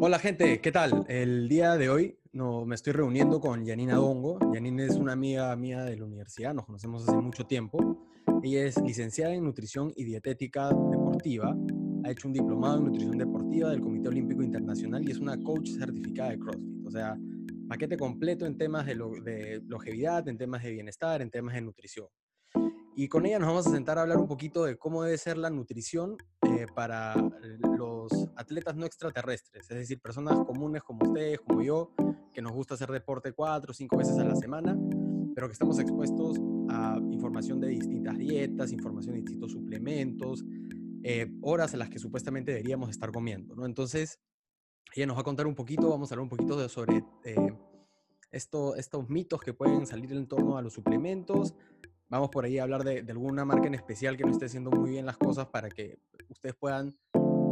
Hola gente, ¿qué tal? El día de hoy no, me estoy reuniendo con Janina Dongo. Janina es una amiga mía de la universidad, nos conocemos hace mucho tiempo. Ella es licenciada en nutrición y dietética deportiva, ha hecho un diplomado en nutrición deportiva del Comité Olímpico Internacional y es una coach certificada de CrossFit. O sea, paquete completo en temas de, de longevidad, en temas de bienestar, en temas de nutrición. Y con ella nos vamos a sentar a hablar un poquito de cómo debe ser la nutrición eh, para los atletas no extraterrestres, es decir, personas comunes como ustedes, como yo, que nos gusta hacer deporte cuatro o cinco veces a la semana, pero que estamos expuestos a información de distintas dietas, información de distintos suplementos, eh, horas en las que supuestamente deberíamos estar comiendo, ¿no? Entonces, ella nos va a contar un poquito, vamos a hablar un poquito de, sobre eh, esto, estos mitos que pueden salir en torno a los suplementos, vamos por ahí a hablar de, alguna marca en especial que no esté haciendo muy bien las cosas para que ustedes puedan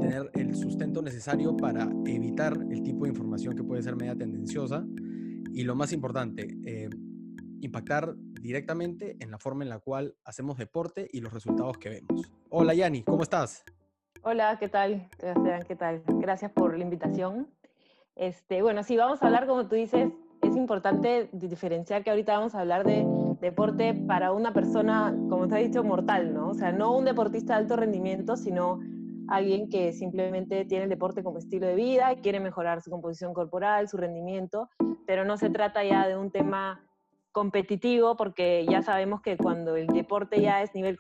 tener el sustento necesario para evitar el tipo de información que puede ser media tendenciosa y lo más importante, eh, impactar directamente en la forma en la cual hacemos deporte y los resultados que vemos. Hola Yani, ¿cómo estás? Hola, ¿qué tal? ¿qué tal? Gracias por la invitación. Este, bueno, sí, vamos a hablar, como tú dices, es importante diferenciar que ahorita vamos a hablar de deporte para una persona, como te he dicho, mortal, ¿no? O sea, no un deportista de alto rendimiento, sino alguien que simplemente tiene el deporte como estilo de vida, quiere mejorar su composición corporal, su rendimiento, pero no se trata ya de un tema competitivo, porque ya sabemos que cuando el deporte ya es nivel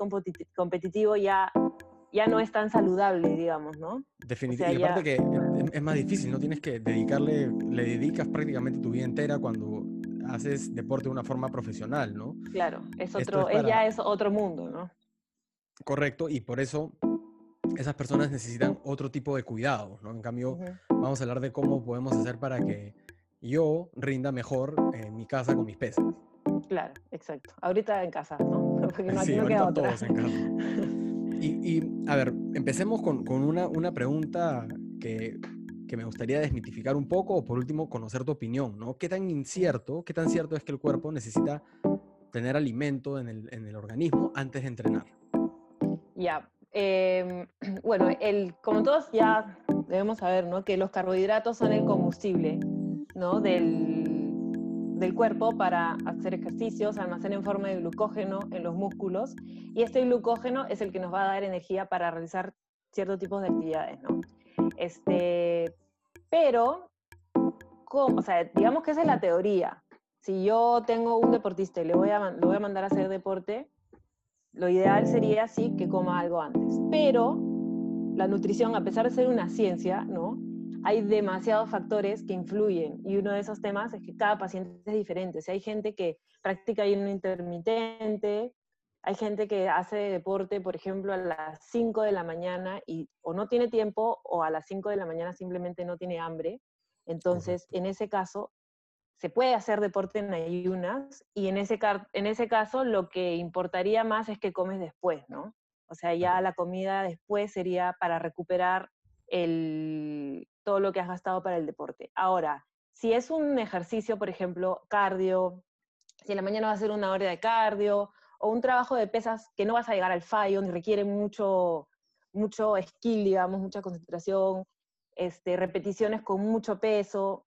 competitivo, ya, ya no es tan saludable, digamos, ¿no? Definitivamente. y aparte que es más difícil, ¿no? Tienes que dedicarle, le dedicas prácticamente tu vida entera cuando haces deporte de una forma profesional, ¿no? Claro, es otro, ella es otro mundo, ¿no? Correcto, y por eso esas personas necesitan otro tipo de cuidado, ¿no? En cambio, vamos a hablar de cómo podemos hacer para que yo rinda mejor en mi casa con mis pesas. Claro, exacto. Ahorita en casa, ¿no? Porque no, sí, ahorita todos en casa. Y, y, a ver, empecemos con, con una, una pregunta que que me gustaría desmitificar un poco o por último conocer tu opinión, ¿no? ¿Qué tan incierto, qué tan cierto es que el cuerpo necesita tener alimento en el, en el organismo antes de entrenar? Ya, em, bueno, el, como todos ya debemos saber, ¿no? Que los carbohidratos son el combustible, ¿no? Del, del cuerpo para hacer ejercicios, almacena en forma de glucógeno en los músculos y este glucógeno es el que nos va a dar energía para realizar ciertos tipos de actividades, ¿no? Este, pero, o sea, digamos que esa es la teoría. Si yo tengo un deportista y le voy a, lo voy a mandar a hacer deporte, lo ideal sería sí que coma algo antes. Pero la nutrición, a pesar de ser una ciencia, ¿no? Hay demasiados factores que influyen y uno de esos temas es que cada paciente es diferente. Si hay gente que practica ayuno intermitente, hay gente que hace deporte, por ejemplo, a las 5 de la mañana y o no tiene tiempo o a las 5 de la mañana simplemente no tiene hambre. Entonces, en ese caso, se puede hacer deporte en ayunas y en ese, en ese caso lo que importaría más es que comes después, ¿no? O sea, ya la comida después sería para recuperar el, todo lo que has gastado para el deporte. Ahora, si es un ejercicio, por ejemplo, cardio, si en la mañana va a ser una hora de cardio o un trabajo de pesas que no vas a llegar al fallo, ni requiere mucho, mucho skill, digamos, mucha concentración, este, repeticiones con mucho peso,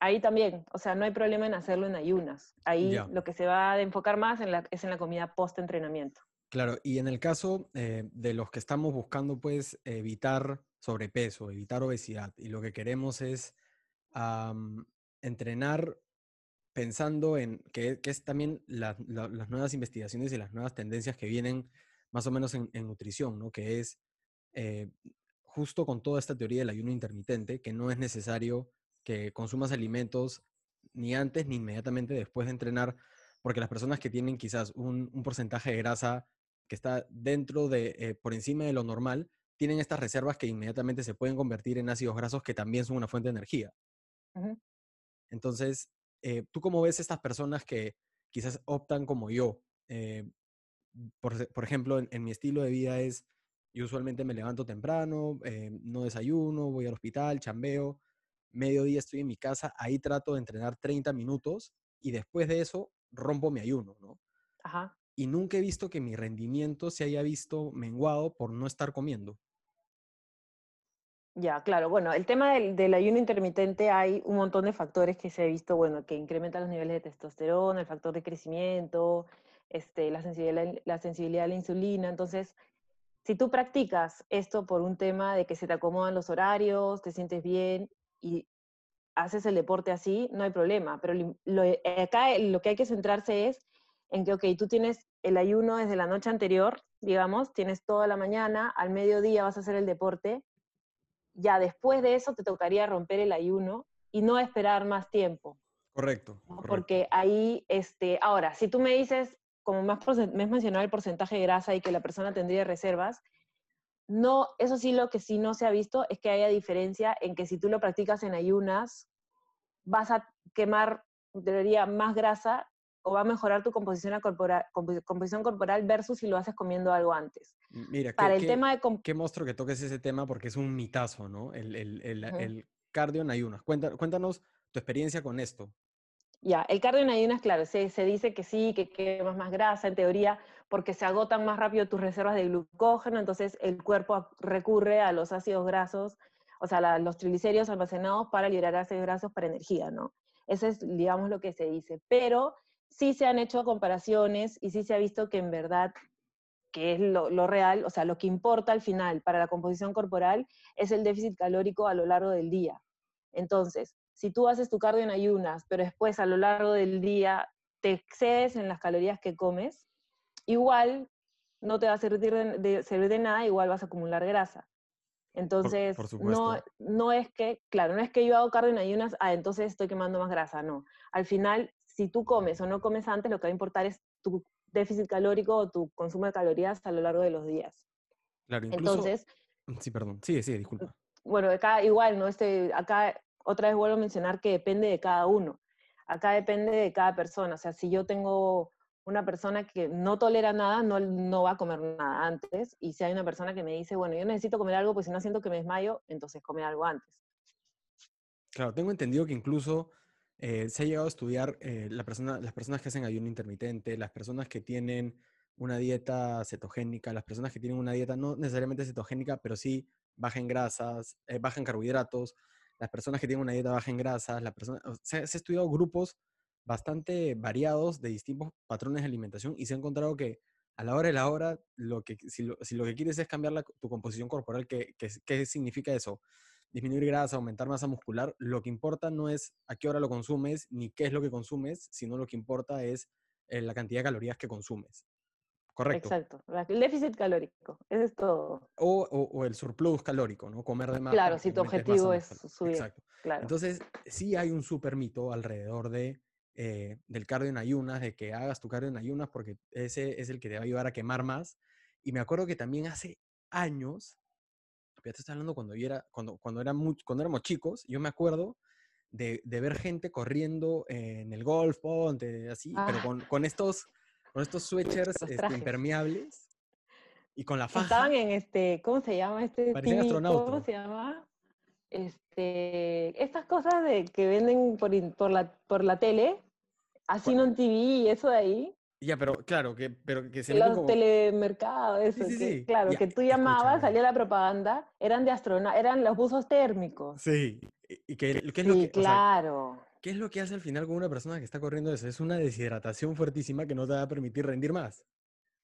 ahí también, o sea, no hay problema en hacerlo en ayunas. Ahí lo que se va a enfocar más en la, es en la comida post-entrenamiento. Claro, y en el caso eh, de los que estamos buscando, pues, evitar sobrepeso, evitar obesidad, y lo que queremos es entrenar pensando en que, es también las nuevas investigaciones y las nuevas tendencias que vienen más o menos en, nutrición, ¿no? Que es eh, justo con toda esta teoría del ayuno intermitente, que no es necesario que consumas alimentos ni antes ni inmediatamente después de entrenar, porque las personas que tienen quizás un, porcentaje de grasa que está dentro de, eh, por encima de lo normal, tienen estas reservas que inmediatamente se pueden convertir en ácidos grasos que también son una fuente de energía. Entonces, eh, ¿tú cómo ves estas personas que quizás optan como yo? Eh, por, ejemplo, en, mi estilo de vida es, yo usualmente me levanto temprano, no desayuno, voy al hospital, chambeo, mediodía estoy en mi casa, ahí trato de entrenar 30 minutos y después de eso rompo mi ayuno, ¿no? Ajá. Y nunca he visto que mi rendimiento se haya visto menguado por no estar comiendo. Ya, claro. Bueno, el tema del, ayuno intermitente hay un montón de factores que se ha visto, bueno, que incrementan los niveles de testosterona, el factor de crecimiento, este, la, sensibilidad, la sensibilidad a la insulina. Entonces, si tú practicas esto por un tema de que se te acomodan los horarios, te sientes bien y haces el deporte así, no hay problema. Pero lo, acá lo que hay que centrarse es en que, ok, tú tienes el ayuno desde la noche anterior, digamos, tienes toda la mañana, al mediodía vas a hacer el deporte, ya después de eso te tocaría romper el ayuno y no esperar más tiempo. Correcto. Porque ahí, este, ahora, si tú me dices, como más me has mencionado el porcentaje de grasa y que la persona tendría reservas, no, eso sí lo que sí no se ha visto es que haya diferencia en que si tú lo practicas en ayunas, vas a quemar, debería más grasa o va a mejorar tu composición corporal, composición corporal versus si lo haces comiendo algo antes. Mira, Para el tema de qué monstruo que toques ese tema porque es un mitazo, ¿no? El, el, el, el cardio en ayunas. Cuéntanos tu experiencia con esto. Ya, el cardio en ayunas, claro, se, se dice que sí, que quemas más grasa en teoría, porque se agotan más rápido tus reservas de glucógeno, entonces el cuerpo recurre a los ácidos grasos, o sea, los triglicéridos almacenados para liberar ácidos grasos para energía, ¿no? Eso es, digamos, lo que se dice. Pero sí se han hecho comparaciones y sí se ha visto que en verdad, que es lo, real, o sea, lo que importa al final para la composición corporal es el déficit calórico a lo largo del día. Entonces, si tú haces tu cardio en ayunas, pero después a lo largo del día te excedes en las calorías que comes, igual no te va a servir de, servir de nada, igual vas a acumular grasa. Entonces, no, no es que, claro, no es que yo hago cardio en ayunas, ah, entonces estoy quemando más grasa, no. Al final, si tú comes o no comes antes, lo que va a importar es tu déficit calórico o tu consumo de calorías a lo largo de los días. Claro, incluso... Entonces... Sí, perdón. Sí, sí, disculpa. Bueno, acá igual, ¿no? Este, acá otra vez vuelvo a mencionar que depende de cada uno. Acá depende de cada persona. O sea, si yo tengo una persona que no tolera nada, no, no va a comer nada antes. Y si hay una persona que me dice, bueno, yo necesito comer algo, pues si no siento que me desmayo, entonces come algo antes. Claro, tengo entendido que incluso eh, se ha llegado a estudiar eh, la persona, las personas que hacen ayuno intermitente, las personas que tienen una dieta cetogénica, las personas que tienen una dieta no necesariamente cetogénica, pero sí baja en grasas, eh, baja en carbohidratos, las personas que tienen una dieta baja en grasas, la persona, se, ha estudiado grupos bastante variados de distintos patrones de alimentación y se ha encontrado que a la hora de la hora, lo que, si, lo, que quieres es cambiar tu composición corporal, ¿qué, qué significa eso? disminuir grasa, aumentar masa muscular, lo que importa no es a qué hora lo consumes ni qué es lo que consumes, sino lo que importa es eh, la cantidad de calorías que consumes. Correcto. Exacto. El déficit calórico, eso es todo. O, el surplus calórico, ¿no? Comer de más. Claro, si tu objetivo es subir. Exacto. Claro. Entonces, sí hay un super mito alrededor de, eh, del cardio en ayunas, de que hagas tu cardio en ayunas porque ese es el que te va a ayudar a quemar más. Y me acuerdo que también hace años ya te estoy hablando cuando, era, cuando, cuando, era cuando éramos chicos, yo me acuerdo de, de, ver gente corriendo en el golf, ponte, así, pero ah. con, con, estos, con estos sweatshirts este, impermeables y con la faja. Estaban en este, ¿cómo se llama este? Parecían astronautas. ¿Cómo se llama? Este, estas cosas de que venden por, por, la, por la tele, así no en TV y eso de ahí. Ya, pero claro, que, pero que se Los telemercados, eso, claro, que tú llamabas, salía la propaganda, eran de astronautas, eran los buzos térmicos. Sí, y que, ¿qué es lo que, claro. ¿Qué es lo que hace al final con una persona que está corriendo eso? Es una deshidratación fuertísima que no te va a permitir rendir más.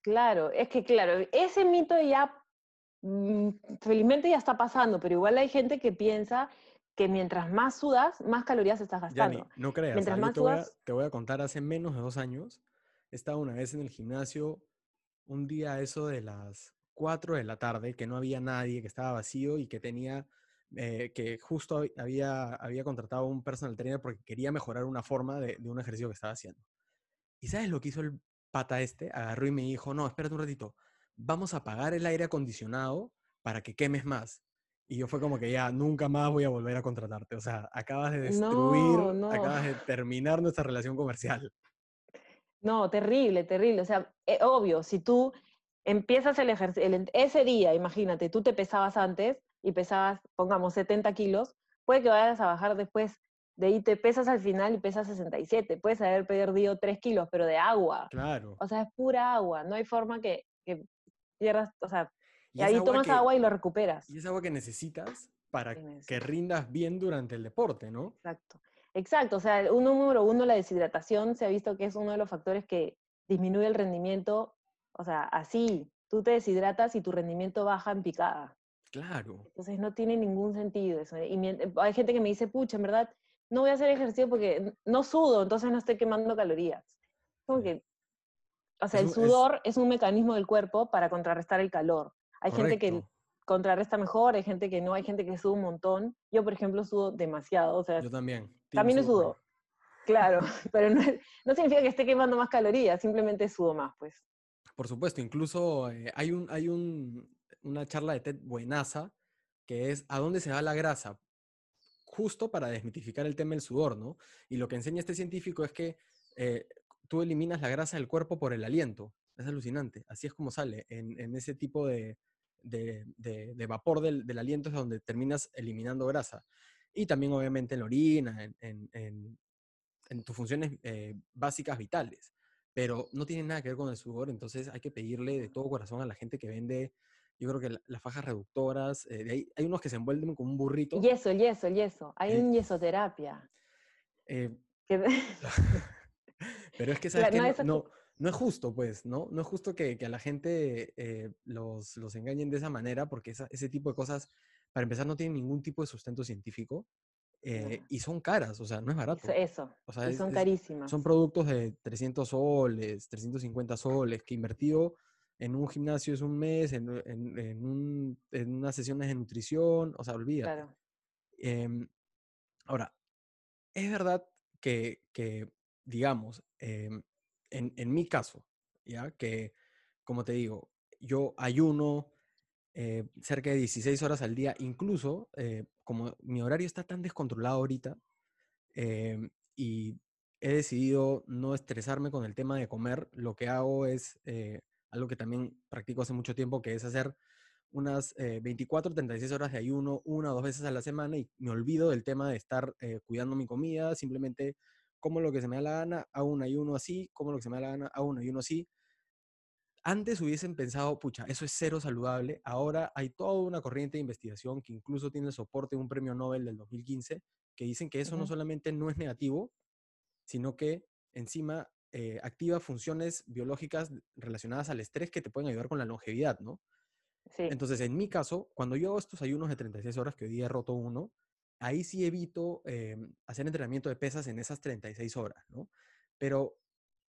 Claro, es que claro, ese mito ya, mm, felizmente ya está pasando, pero igual hay gente que piensa que mientras más sudas, más calorías estás gastando. no creas, mientras más te, voy a, te voy a contar hace menos de dos años, estaba una vez en el gimnasio, un día eso de las 4 de la tarde, que no había nadie, que estaba vacío y que tenía, eh, que justo había, había contratado a un personal trainer porque quería mejorar una forma de, un ejercicio que estaba haciendo. ¿Y sabes lo que hizo el pata este? Agarró y me dijo, no, espérate un ratito, vamos a apagar el aire acondicionado para que quemes más. Y yo fue como que ya, nunca más voy a volver a contratarte. O sea, acabas de destruir, acabas de terminar nuestra relación comercial. No, terrible, terrible. O sea, eh, obvio, si tú empiezas el ejercicio, ese día, imagínate, tú te pesabas antes y pesabas, pongamos, 70 kilos, puede que vayas a bajar después. De ahí te pesas al final y pesas 67. Puedes haber perdido 3 kilos, pero de agua. Claro. O sea, es pura agua. No hay forma que, pierdas, o sea, y ahí tomas agua y lo recuperas. Y es agua que necesitas para que rindas bien durante el deporte, ¿no? Exacto. Exacto, o sea, uno número uno, la deshidratación, se ha visto que es uno de los factores que disminuye el rendimiento, o sea, así, tú te deshidratas y tu rendimiento baja en picada. Claro. Entonces no tiene ningún sentido eso. Y hay gente que me dice, pucha, en verdad, no voy a hacer ejercicio porque no sudo, entonces no estoy quemando calorías. Como que, o sea, el sudor es... un mecanismo del cuerpo para contrarrestar el calor. Hay gente que contrarresta mejor, hay gente que no, hay gente que suda un montón. Yo, por ejemplo, sudo demasiado. O sea, Yo también. También sudo. Claro, pero no, no, significa que esté quemando más calorías, simplemente sudo más, pues. Por supuesto, incluso eh, hay, un, hay un, una charla de TED buenaza que es ¿a dónde se va la grasa? Justo para desmitificar el tema del sudor, ¿no? Y lo que enseña este científico es que eh, tú eliminas la grasa del cuerpo por el aliento. Es alucinante. Así es como sale en, en ese tipo de, vapor del, del, aliento es donde terminas eliminando grasa. Y también obviamente en la orina, en, en, en tus funciones eh, básicas vitales. Pero no tiene nada que ver con el sudor, entonces hay que pedirle de todo corazón a la gente que vende, yo creo que las fajas reductoras, eh, hay, hay, unos que se envuelven con un burrito. Yeso, yeso, yeso. Hay un yesoterapia. Eh, pero es que, ¿sabes que no, no, es justo, pues, ¿no? No es justo que, que a la gente los, los, engañen de esa manera, porque ese tipo de cosas, para empezar, no tienen ningún tipo de sustento científico. Eh, y son caras, o sea, no es barato. Eso, o sea, y son carísimas. son productos de 300 soles, 350 soles, que invertido en un gimnasio es un mes, en, en, en, un, en unas sesiones de nutrición, o sea, olvídate. Claro. Eh, ahora, es verdad que, que digamos, eh, en, en mi caso, ¿ya? Que, como te digo, yo ayuno, eh, cerca de 16 horas al día, incluso eh, como mi horario está tan descontrolado ahorita em, y he decidido no estresarme con el tema de comer, lo que hago es eh, algo que también practico hace mucho tiempo, que es hacer unas 24, 36 horas de ayuno una o dos veces a la semana y me olvido del tema de estar cuidando mi comida, simplemente como lo que se me da la gana, hago un ayuno así, como lo que se me da la gana, hago un ayuno así antes hubiesen pensado, pucha, eso es cero saludable. Ahora hay toda una corriente de investigación que incluso tiene el soporte de un premio Nobel del 2015, que dicen que eso no solamente no es negativo, sino que encima eh, activa funciones biológicas relacionadas al estrés que te pueden ayudar con la longevidad, ¿no? Sí. Entonces, en mi caso, cuando yo hago estos ayunos de 36 horas, que hoy día he roto uno, ahí sí evito em, hacer entrenamiento de pesas en esas 36 horas, ¿no? Pero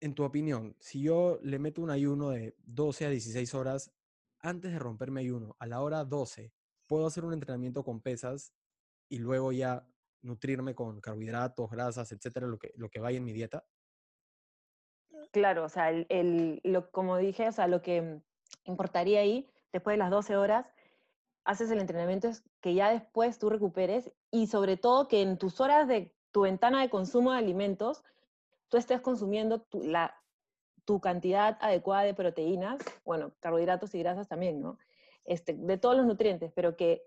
en tu opinión, si yo le meto un ayuno de 12 a 16 horas, antes de romperme ayuno, a la hora 12, ¿puedo hacer un entrenamiento con pesas y luego ya nutrirme con carbohidratos, grasas, etcétera, lo que, lo que vaya en mi dieta? Claro, o sea, el, lo, como dije, o sea, lo que importaría ahí, después de las 12 horas, haces el entrenamiento es que ya después tú recuperes y sobre todo que en tus horas de tu ventana de consumo de alimentos tú estés consumiendo tu, la, tu cantidad adecuada de proteínas, bueno, carbohidratos y grasas también, ¿no? Este, de todos los nutrientes, pero que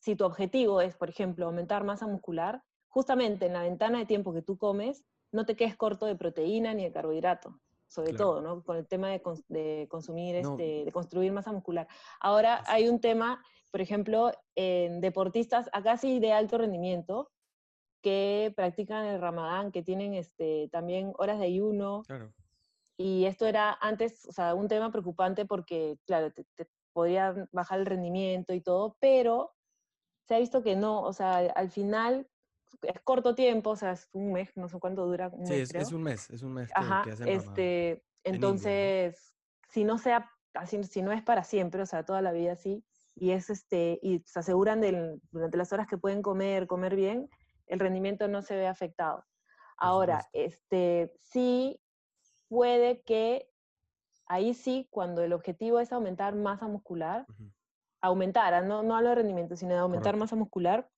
si tu objetivo es, por ejemplo, aumentar masa muscular, justamente en la ventana de tiempo que tú comes, no te quedes corto de proteína ni de carbohidrato, sobre todo, ¿no? Con el tema de, de consumir, este, de construir masa muscular. Ahora hay un tema, por ejemplo, en deportistas, acá sí de alto rendimiento, que practican el ramadán, que tienen este, también horas de ayuno. Claro. Y esto era antes, o sea, un tema preocupante porque, claro, te, podría bajar el rendimiento y todo, pero se ha visto que no, o sea, al final es corto tiempo, o sea, es un mes, no sé cuánto dura. Un sí, es, un mes, es un mes que, Ajá, este, entonces, si no sea, así, si no es para siempre, o sea, toda la vida así, y es este, y se aseguran del, durante las horas que pueden comer, comer bien, el rendimiento no se ve afectado. Ahora, este, sí puede que ahí sí, cuando el objetivo es aumentar masa muscular, aumentar, ah, no, no hablo de rendimiento, sino de aumentar masa muscular,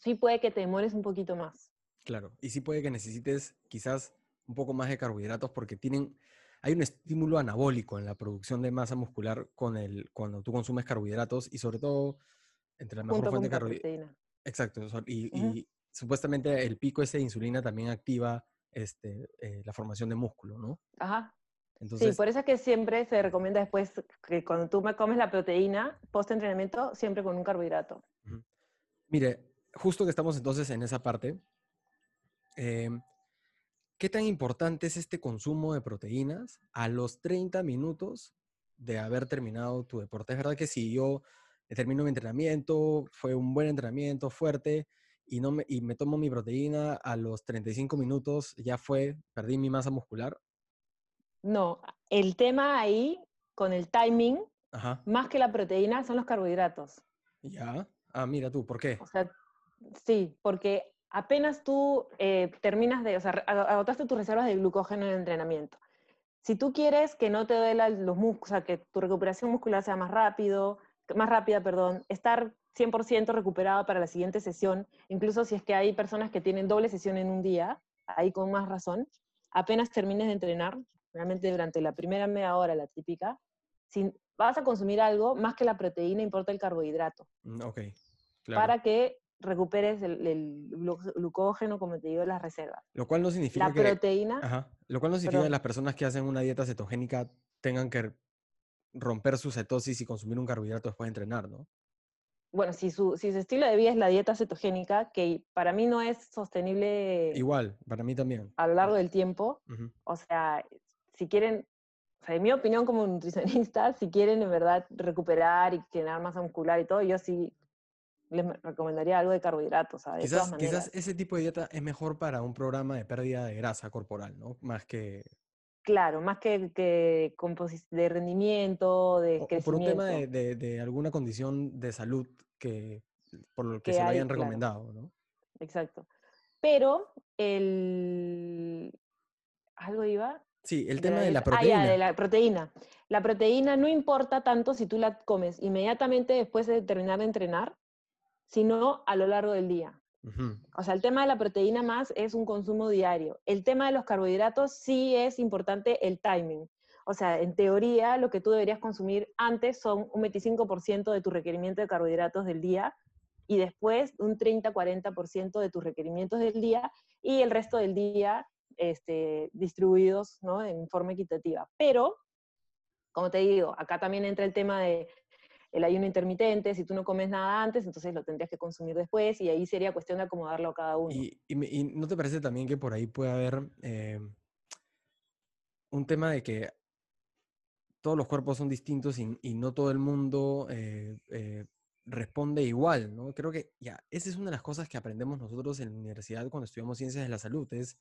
sí puede que te demores un poquito más. Claro, y sí puede que necesites quizás un poco más de carbohidratos porque tienen, hay un estímulo anabólico en la producción de masa muscular con el, cuando tú consumes carbohidratos y sobre todo entre la mejor fuente de carbohidratos. Exacto, y, supuestamente el pico ese de insulina también activa este, eh, la formación de músculo, ¿no? Ajá. Entonces, sí, por eso es que siempre se recomienda después que cuando tú me comes la proteína, post-entrenamiento, siempre con un carbohidrato. Mire, justo que estamos entonces en esa parte, em, ¿qué tan importante es este consumo de proteínas a los 30 minutos de haber terminado tu deporte? Es verdad que si yo termino mi entrenamiento, fue un buen entrenamiento, fuerte, y, no me, y me tomo mi proteína a los 35 minutos, ya fue, perdí mi masa muscular. No, el tema ahí con el timing, más que la proteína, son los carbohidratos. Ya. Ah, mira tú, ¿por qué? O sea, sí, porque apenas tú eh, terminas de, o sea, agotaste tus reservas de glucógeno en el entrenamiento. Si tú quieres que no te duela los músculos, o sea, que tu recuperación muscular sea más rápido, más rápida, perdón, estar 100% recuperado para la siguiente sesión, incluso si es que hay personas que tienen doble sesión en un día, ahí con más razón, apenas termines de entrenar, realmente durante la primera media hora, la típica, si vas a consumir algo, más que la proteína, importa el carbohidrato. Mm, ok, Para que recuperes el, glucógeno, como te digo, las reservas. Lo cual no significa la proteína... Ajá, lo cual no significa que las personas que hacen una dieta cetogénica tengan que romper su cetosis y consumir un carbohidrato después de entrenar, ¿no? Bueno, si su, si su estilo de vida es la dieta cetogénica, que para mí no es sostenible. Igual, para mí también. A lo largo del tiempo. O sea, si quieren, o sea, en mi opinión como nutricionista, si quieren en verdad recuperar y generar masa muscular y todo, yo sí les recomendaría algo de carbohidratos. Quizás, quizás ese tipo de dieta es mejor para un programa de pérdida de grasa corporal, ¿no? Más que Claro, más que, que de rendimiento, de crecimiento. por un tema de, alguna condición de salud que por lo que, se lo hayan recomendado, ¿no? Exacto. Pero el... ¿Algo iba? Sí, el tema de la proteína. Ah, ya, de la proteína. La proteína no importa tanto si tú la comes inmediatamente después de terminar de entrenar, sino a lo largo del día. O sea, el tema de la proteína más es un consumo diario. El tema de los carbohidratos sí es importante el timing. O sea, en teoría, lo que tú deberías consumir antes son un 25% de tu requerimiento de carbohidratos del día y después un 30-40% de tus requerimientos del día y el resto del día este, distribuidos ¿no? en forma equitativa. Pero, como te digo, acá también entra el tema de el ayuno intermitente, si tú no comes nada antes, entonces lo tendrías que consumir después y ahí sería cuestión de acomodarlo a cada uno. ¿Y, no te parece también que por ahí puede haber eh, un tema de que todos los cuerpos son distintos y, no todo el mundo eh, eh, responde igual, ¿no? Creo que ya, esa es una de las cosas que aprendemos nosotros en la universidad cuando estudiamos ciencias de la salud, es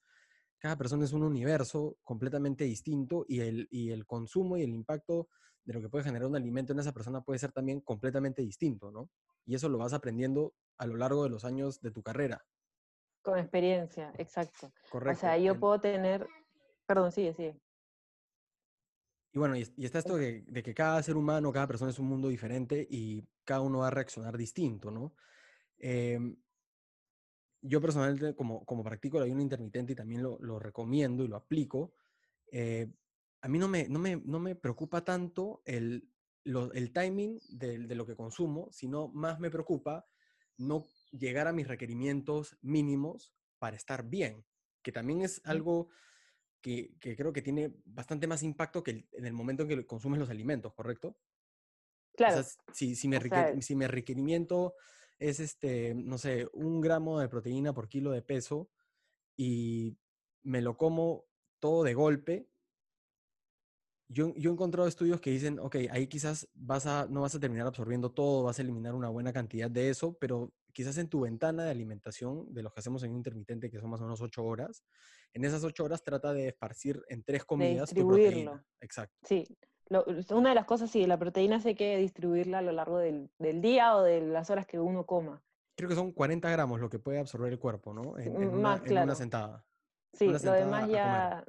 cada persona es un universo completamente distinto y el, y el consumo y el impacto de lo que puede generar un alimento en esa persona puede ser también completamente distinto, ¿no? Y eso lo vas aprendiendo a lo largo de los años de tu carrera. Con experiencia, exacto. Correcto. O sea, yo puedo tener, perdón, sigue, sigue. Y bueno, y, está esto de, que cada ser humano, cada persona es un mundo diferente y cada uno va a reaccionar distinto, ¿no? Em, yo personalmente, como, como practico el ayuno intermitente y también lo, lo recomiendo y lo aplico, eh, a mí no me, no me, no me preocupa tanto el, el timing de, de, lo que consumo, sino más me preocupa no llegar a mis requerimientos mínimos para estar bien, que también es algo que, que creo que tiene bastante más impacto que en el momento en que consumes los alimentos, ¿correcto? Claro. si, si, mi si mi requerimiento es, este, no sé, un gramo de proteína por kilo de peso y me lo como todo de golpe, yo, yo, he encontrado estudios que dicen, ok, ahí quizás vas a, no vas a terminar absorbiendo todo, vas a eliminar una buena cantidad de eso, pero quizás en tu ventana de alimentación, de los que hacemos en intermitente, que son más o menos ocho horas, en esas ocho horas trata de esparcir en tres comidas tu proteína. Exacto. Sí, una de las cosas, sí, la proteína hay que distribuirla a lo largo del, del, día o de las horas que uno coma. Creo que son 40 gramos lo que puede absorber el cuerpo, ¿no? En, una, en una, sentada. Sí, lo demás ya...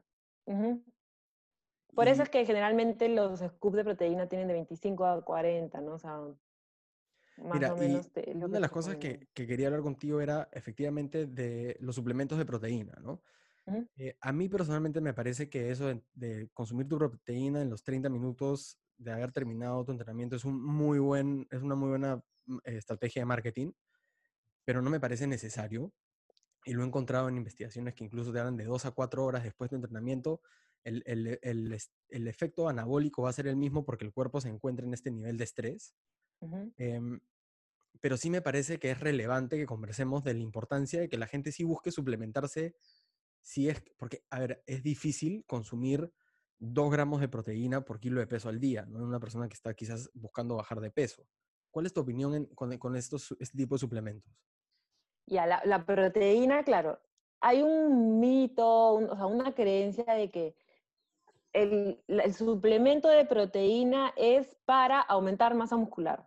Por eso es que generalmente los scoops de proteína tienen de 25 a 40, ¿no? O sea, más o menos. una de las cosas que, que, quería hablar contigo era efectivamente de los suplementos de proteína, ¿no? Eh, a mí personalmente me parece que eso de, consumir tu proteína en los 30 minutos de haber terminado tu entrenamiento es, un muy buen, es una muy buena mm, estrategia de marketing, pero no me parece necesario. Y lo he encontrado en investigaciones que incluso te hablan de 2 a 4 horas después de entrenamiento el, el- el el efecto anabólico va a ser el mismo porque el cuerpo se encuentra en este nivel de estrés. Em, pero sí me parece que es relevante que conversemos de la importancia de que la gente sí busque suplementarse, si es, porque, a ver, es difícil consumir dos gramos de proteína por kilo de peso al día, ¿no? En una persona que está quizás buscando bajar de peso. ¿Cuál es tu opinión en- con, con estos, este tipo de suplementos? Ya, la, la proteína, claro, hay un mito, un- o sea, una creencia de que el, suplemento de proteína es para aumentar masa muscular.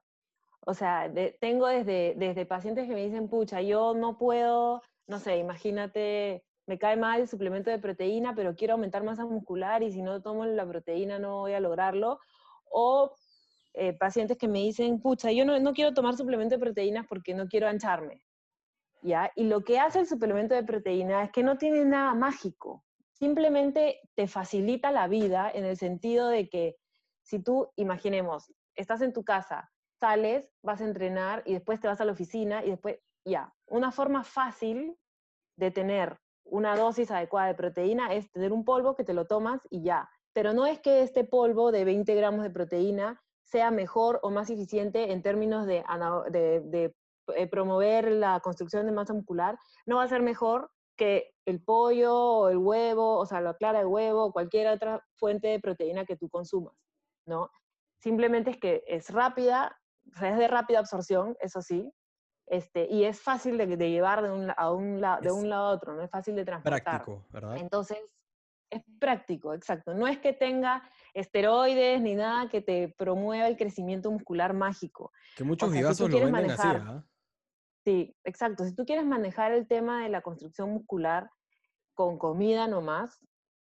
O sea, de- tengo desde, desde pacientes que me dicen, pucha, yo no puedo, no sé, imagínate, me cae mal el suplemento de proteína, pero quiero aumentar masa muscular y si no tomo la proteína no voy a lograrlo. O eh, pacientes que me dicen, pucha, yo no, no quiero tomar suplemento de proteínas porque no quiero ancharme. ¿ya? Y lo que hace el suplemento de proteína es que no tiene nada mágico. Simplemente te facilita la vida en el sentido de que si tú, imaginemos, estás en tu casa, sales, vas a entrenar y después te vas a la oficina y después, ya, una forma fácil de tener una dosis adecuada de proteína es tener un polvo que te lo tomas y ya. Pero no es que este polvo de 20 gramos de proteína sea mejor o más eficiente en términos de, eh, promover la construcción de masa muscular, no va a ser mejor que el pollo o el huevo, o sea, la clara de huevo o cualquier otra fuente de proteína que tú consumas, ¿no? Simplemente es que es rápida, o sea, es de rápida absorción, eso sí, este, y es fácil de, de llevar de un, la- a un, la- de un lado a otro, no es fácil de transportar. Práctico, ¿verdad? Entonces, es práctico, exacto. No es que tenga esteroides ni nada que te promueva el crecimiento muscular mágico. Que muchos sea, si tú vivazos lo venden así, manejar- ¿ah? Sí, exacto. Si tú quieres manejar el tema de la construcción muscular con comida nomás,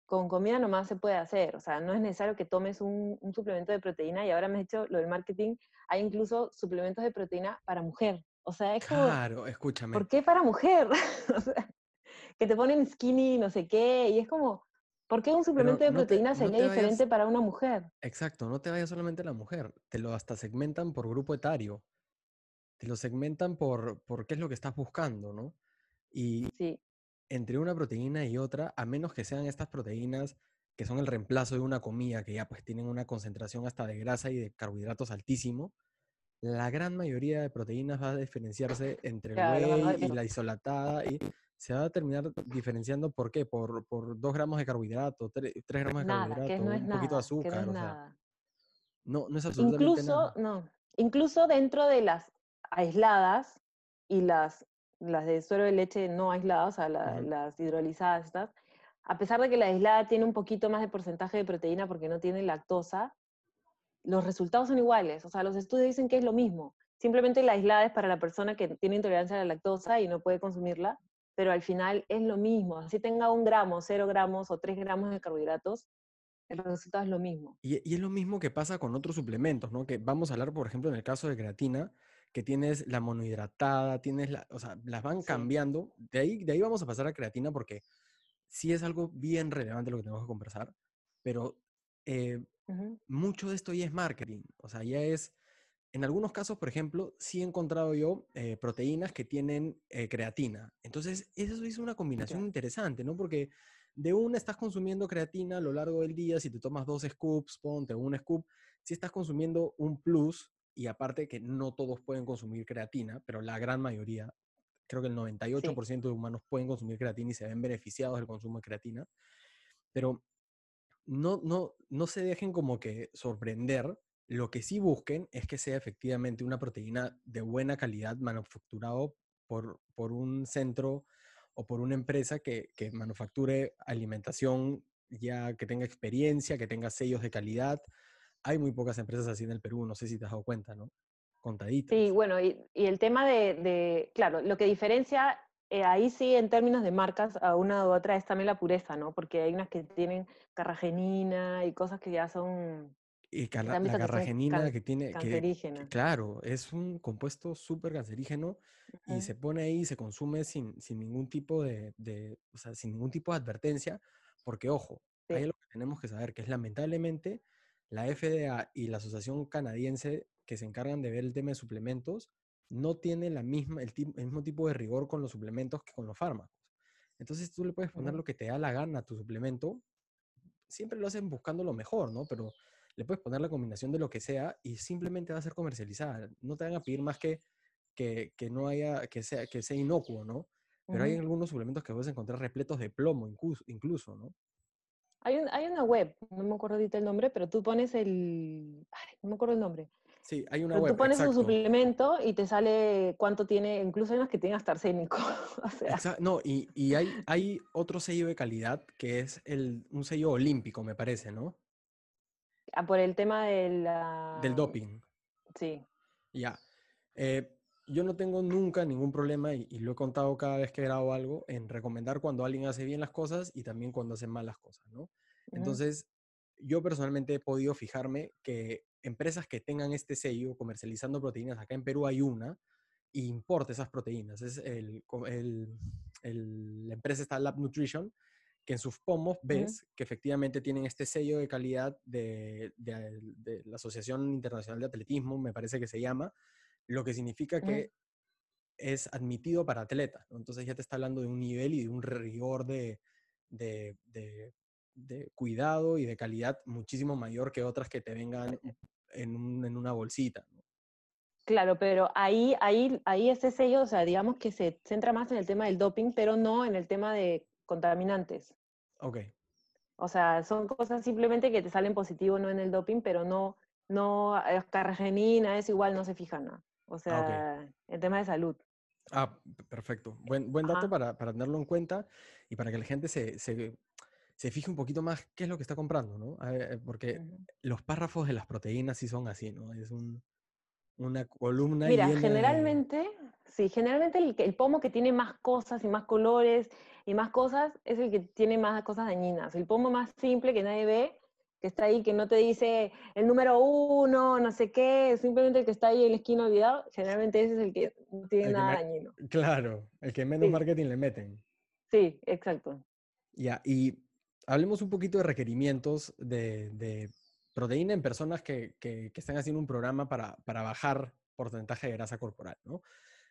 con comida nomás se puede hacer. O sea, no es necesario que tomes un, un suplemento de proteína y ahora me has hecho lo del marketing. Hay incluso suplementos de proteína para mujer. O sea, es como, Claro, escúchame. ¿por qué para mujer? O sea, que te ponen skinny, no sé qué, y es como, ¿por qué un suplemento de no te- proteína no sería vayas- diferente para una mujer? Exacto, no te vayas solamente a la mujer, te lo hasta segmentan por grupo etario, te lo segmentan por, por qué es lo que estás buscando, ¿no? Y Sí, entre una proteína y otra, a menos que sean estas proteínas que son el reemplazo de una comida, que ya pues tienen una concentración hasta de grasa y de carbohidratos altísimo, la gran mayoría de proteínas va a diferenciarse entre el Claro, whey y la isolatada y se va a terminar diferenciando, ¿por qué? Por, por 2 gramos de carbohidrato, 3, gramos de nada, carbohidrato, no un poquito de no azúcar, es o sea, no, no es absolutamente Incluso, nada. no, incluso dentro de las aisladas y las, las de suero de leche no aisladas, o sea, la- las hidrolizadas estas, a pesar de que la aislada tiene un poquito más de porcentaje de proteína porque no tiene lactosa, los resultados son iguales. O sea, los estudios dicen que es lo mismo. Simplemente la aislada es para la persona que tiene intolerancia a la lactosa y no puede consumirla, pero al final es lo mismo. Así tenga un gramo, cero gramos o tres gramos de carbohidratos, el resultado es lo mismo. Y, y es lo mismo que pasa con otros suplementos, ¿no? Que vamos a hablar, por ejemplo, en el caso de creatina, que tienes la monohidratada, tienes la, o sea, las van Sí. cambiando. De ahí, de ahí vamos a pasar a creatina porque sí es algo bien relevante lo que tenemos que conversar, pero eh, mucho de esto ya es marketing. O sea, ya es, en algunos casos, por ejemplo, sí he encontrado yo eh, proteínas que tienen eh, creatina. Entonces, eso es una combinación interesante, ¿no? Porque de una estás consumiendo creatina a lo largo del día, si te tomas dos scoops, ponte un scoop, si estás consumiendo un plus, y aparte que no todos pueden consumir creatina, pero la gran mayoría, creo que el 98% de humanos pueden consumir creatina y se ven beneficiados del consumo de creatina, pero no, no, no se dejen como que sorprender. Lo que sí busquen es que sea efectivamente una proteína de buena calidad manufacturado por, por un centro o por una empresa que, que manufacture alimentación ya que tenga experiencia, que tenga sellos de calidad. Hay muy pocas empresas así en el Perú, no sé si te has dado cuenta, ¿no? Contaditas. Sí, bueno, y, y el tema de, de- claro, lo que diferencia eh, ahí sí en términos de marcas a una u otra es también la pureza, ¿no? Porque hay unas que tienen carragenina y cosas que ya son Y la que carragenina que tiene, que, que cancerígenas. claro, es un compuesto súper cancerígeno y se pone ahí y se consume sin, sin ningún tipo de, de- o sea, sin ningún tipo de advertencia, porque ojo, hay Sí. algo que tenemos que saber, que es lamentablemente la FDA y la Asociación Canadiense que se encargan de ver el tema de suplementos no tienen la misma, el, mismo tipo de rigor con los suplementos que con los fármacos. Entonces tú le puedes poner lo que te da la gana a tu suplemento siempre lo hacen buscando lo mejor, ¿no? Pero le puedes poner la combinación de lo que sea y simplemente va a ser comercializada. No te van a pedir más que que, que no haya, que sea, que sea inocuo, ¿no? Pero hay Ujú. algunos suplementos que puedes encontrar repletos de plomo incluso, incluso ¿no? Hay, un- hay una web, no me acuerdo ahorita el nombre, pero tú pones el, ay, no me acuerdo el nombre, Sí, hay una pero tú web, pones un suplemento y te sale cuánto tiene, incluso hay unos que tienen hasta arsénico, o sea, no, y, y hay, hay otro sello de calidad que es el, un sello olímpico, me parece, ¿no? ah, por el tema de la... Del doping. Sí, Ya. Eh, yo no tengo nunca ningún problema, y, y lo he contado cada vez que grabo algo, en recomendar cuando alguien hace bien las cosas y también cuando hace mal las cosas, ¿no? ujú, Entonces, yo personalmente he podido fijarme que empresas que tengan este sello comercializando proteínas, acá en Perú hay una, y importa esas proteínas. Es el, el- el- la empresa está Lab Nutrition, que en sus pomos ves que efectivamente tienen este sello de calidad de, de- de la Asociación Internacional de Atletismo, me parece que se llama, lo que significa que es admitido para atletas. ¿no? Entonces ya te está hablando de un nivel y de un rigor de, de- de- de cuidado y de calidad muchísimo mayor que otras que te vengan en, un- en una bolsita. ¿no? Claro, pero ahí, ahí, ahí ese sello, o sea, digamos que se centra más en el tema del doping, pero no en el tema de contaminantes. Ok, O sea, son cosas simplemente que te salen positivo, no en el doping, pero no, no, eh, carragenina, es igual, no se fija nada. O ah, sea, el tema de salud. Ah, perfecto. Buen, buen dato para, para tenerlo en cuenta y para que la gente se, se, se fije un poquito más qué es lo que está comprando, ¿no? A ver, eh, porque los párrafos de las proteínas sí son así, ¿no? Es un, una columna Mira, llena de... generalmente, sí, generalmente el, el pomo que tiene más cosas y más colores y más cosas es el que tiene más cosas dañinas. El pomo más simple que nadie ve, que está ahí, que no te dice el número uno, no sé qué, simplemente el que está ahí en la esquina olvidado, generalmente ese es el que no tiene El nada dañino. Claro, el que menos Sí. marketing le meten. Sí, exacto. Ya, y hablemos un poquito de requerimientos de, de proteína en personas que, que- que están haciendo un programa para, para bajar porcentaje de grasa corporal, ¿no?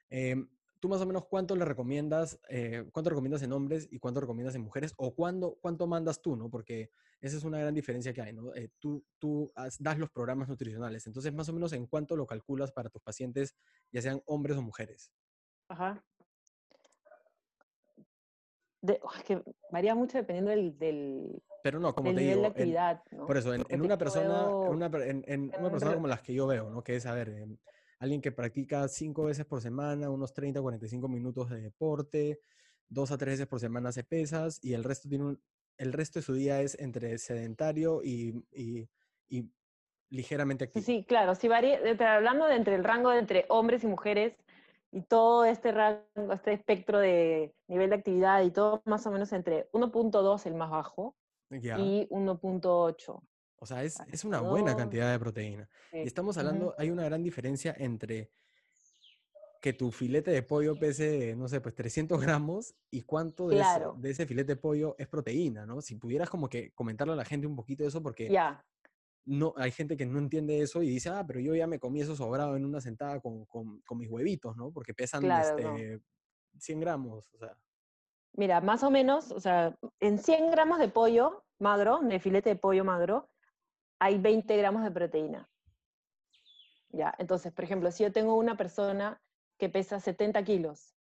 Em, ¿Tú más o menos cuánto le recomiendas, eh, cuánto recomiendas en hombres y cuánto recomiendas en mujeres? ¿O cuándo, cuánto mandas tú, no? Porque esa es una gran diferencia que hay, ¿no? Eh, tú tú has- das los programas nutricionales, entonces más o menos en cuánto lo calculas para tus pacientes, ya sean hombres o mujeres. Ajá. De- oh, es que varía mucho dependiendo del, del, Pero no, como del te nivel de digo, en, actividad, ¿no? Por eso, en, en una persona, en puedo- una, en- en en una persona como las que yo veo, ¿no? Que es, a ver, em, alguien que practica cinco veces por semana, unos 30, 45 minutos de deporte, dos a tres veces por semana hace pesas y el resto tiene un, el resto de su día es entre sedentario y, y- y ligeramente activo. sí, claro, sí varía, hablando de entre el rango de entre hombres y mujeres y todo este rango, este espectro de nivel de actividad y todo más o menos entre 1.2 el más bajo Ya. y 1.8. O sea, es, es una buena cantidad de proteína. sí, Y estamos ujú. hablando, hay una gran diferencia entre que tu filete de pollo pese, no sé, pues 300 gramos y cuánto de, ese, Claro, de ese filete de pollo es proteína, ¿no? Si pudieras como que comentarle a la gente un poquito de eso, porque no, hay gente que no entiende eso y dice, ah, pero yo ya me comí eso sobrado en una sentada con, con- con mis huevitos, ¿no? Porque pesan claro, no. este, 100 gramos, o sea, Mira, más o menos, o sea, en 100 gramos de pollo magro, de filete de pollo magro, hay 20 gramos de proteína. Ya, entonces, por ejemplo, si yo tengo una persona que pesa 70 kilos,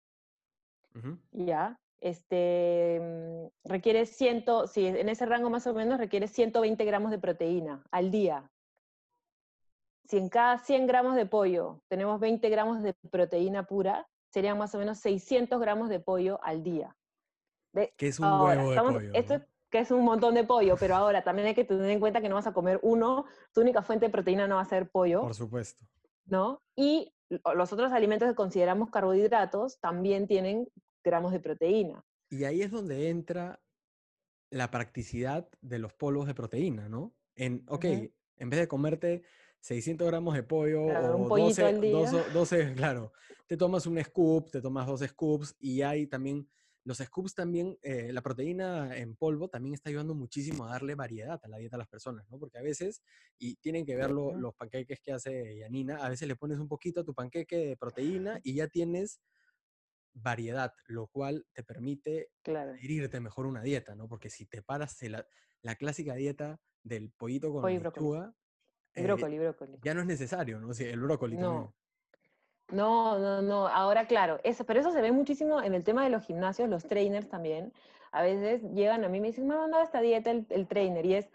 ujú, ya, este, mm, requiere 100, si en ese rango más o menos requiere 120 gramos de proteína al día. Si en cada 100 gramos de pollo tenemos 20 gramos de proteína pura, serían más o menos 600 gramos de pollo al día. De- que es un ahora, huevo de estamos- pollo. esto ¿no? Que es un montón de pollo, pero ahora también hay que tener en cuenta que no vas a comer uno, tu única fuente de proteína no va a ser pollo, Por supuesto. ¿no? Y lo- los otros alimentos que consideramos carbohidratos también tienen gramos de proteína. Y ahí es donde entra la practicidad de los polvos de proteína, ¿no? En, ok, Ujú. en vez de comerte 600 gramos de pollo Claro, o pollito 12, al día. 12, 12, claro, te tomas un scoop, te tomas dos scoops y hay también, los scoops también, eh, la proteína en polvo también está ayudando muchísimo a darle variedad a la dieta a las personas, ¿no? Porque a veces, y tienen que ver lo- Ujú. los panqueques que hace Yanina, a veces le pones un poquito a tu panqueque de proteína y ya tienes variedad, lo cual te permite Claro. adherirte mejor una dieta, ¿no? Porque si te paras la, la clásica dieta del pollito con Pollo brócoli. lechuga, Y eh, brócoli, brócoli. ya no es necesario, ¿no? Sí, el brócoli también. No. No, no. Ahora, claro, eso, pero eso se ve muchísimo en el tema de los gimnasios, los trainers también. A veces llegan a mí y me dicen, me ha mandado esta dieta el, el trainer, y es,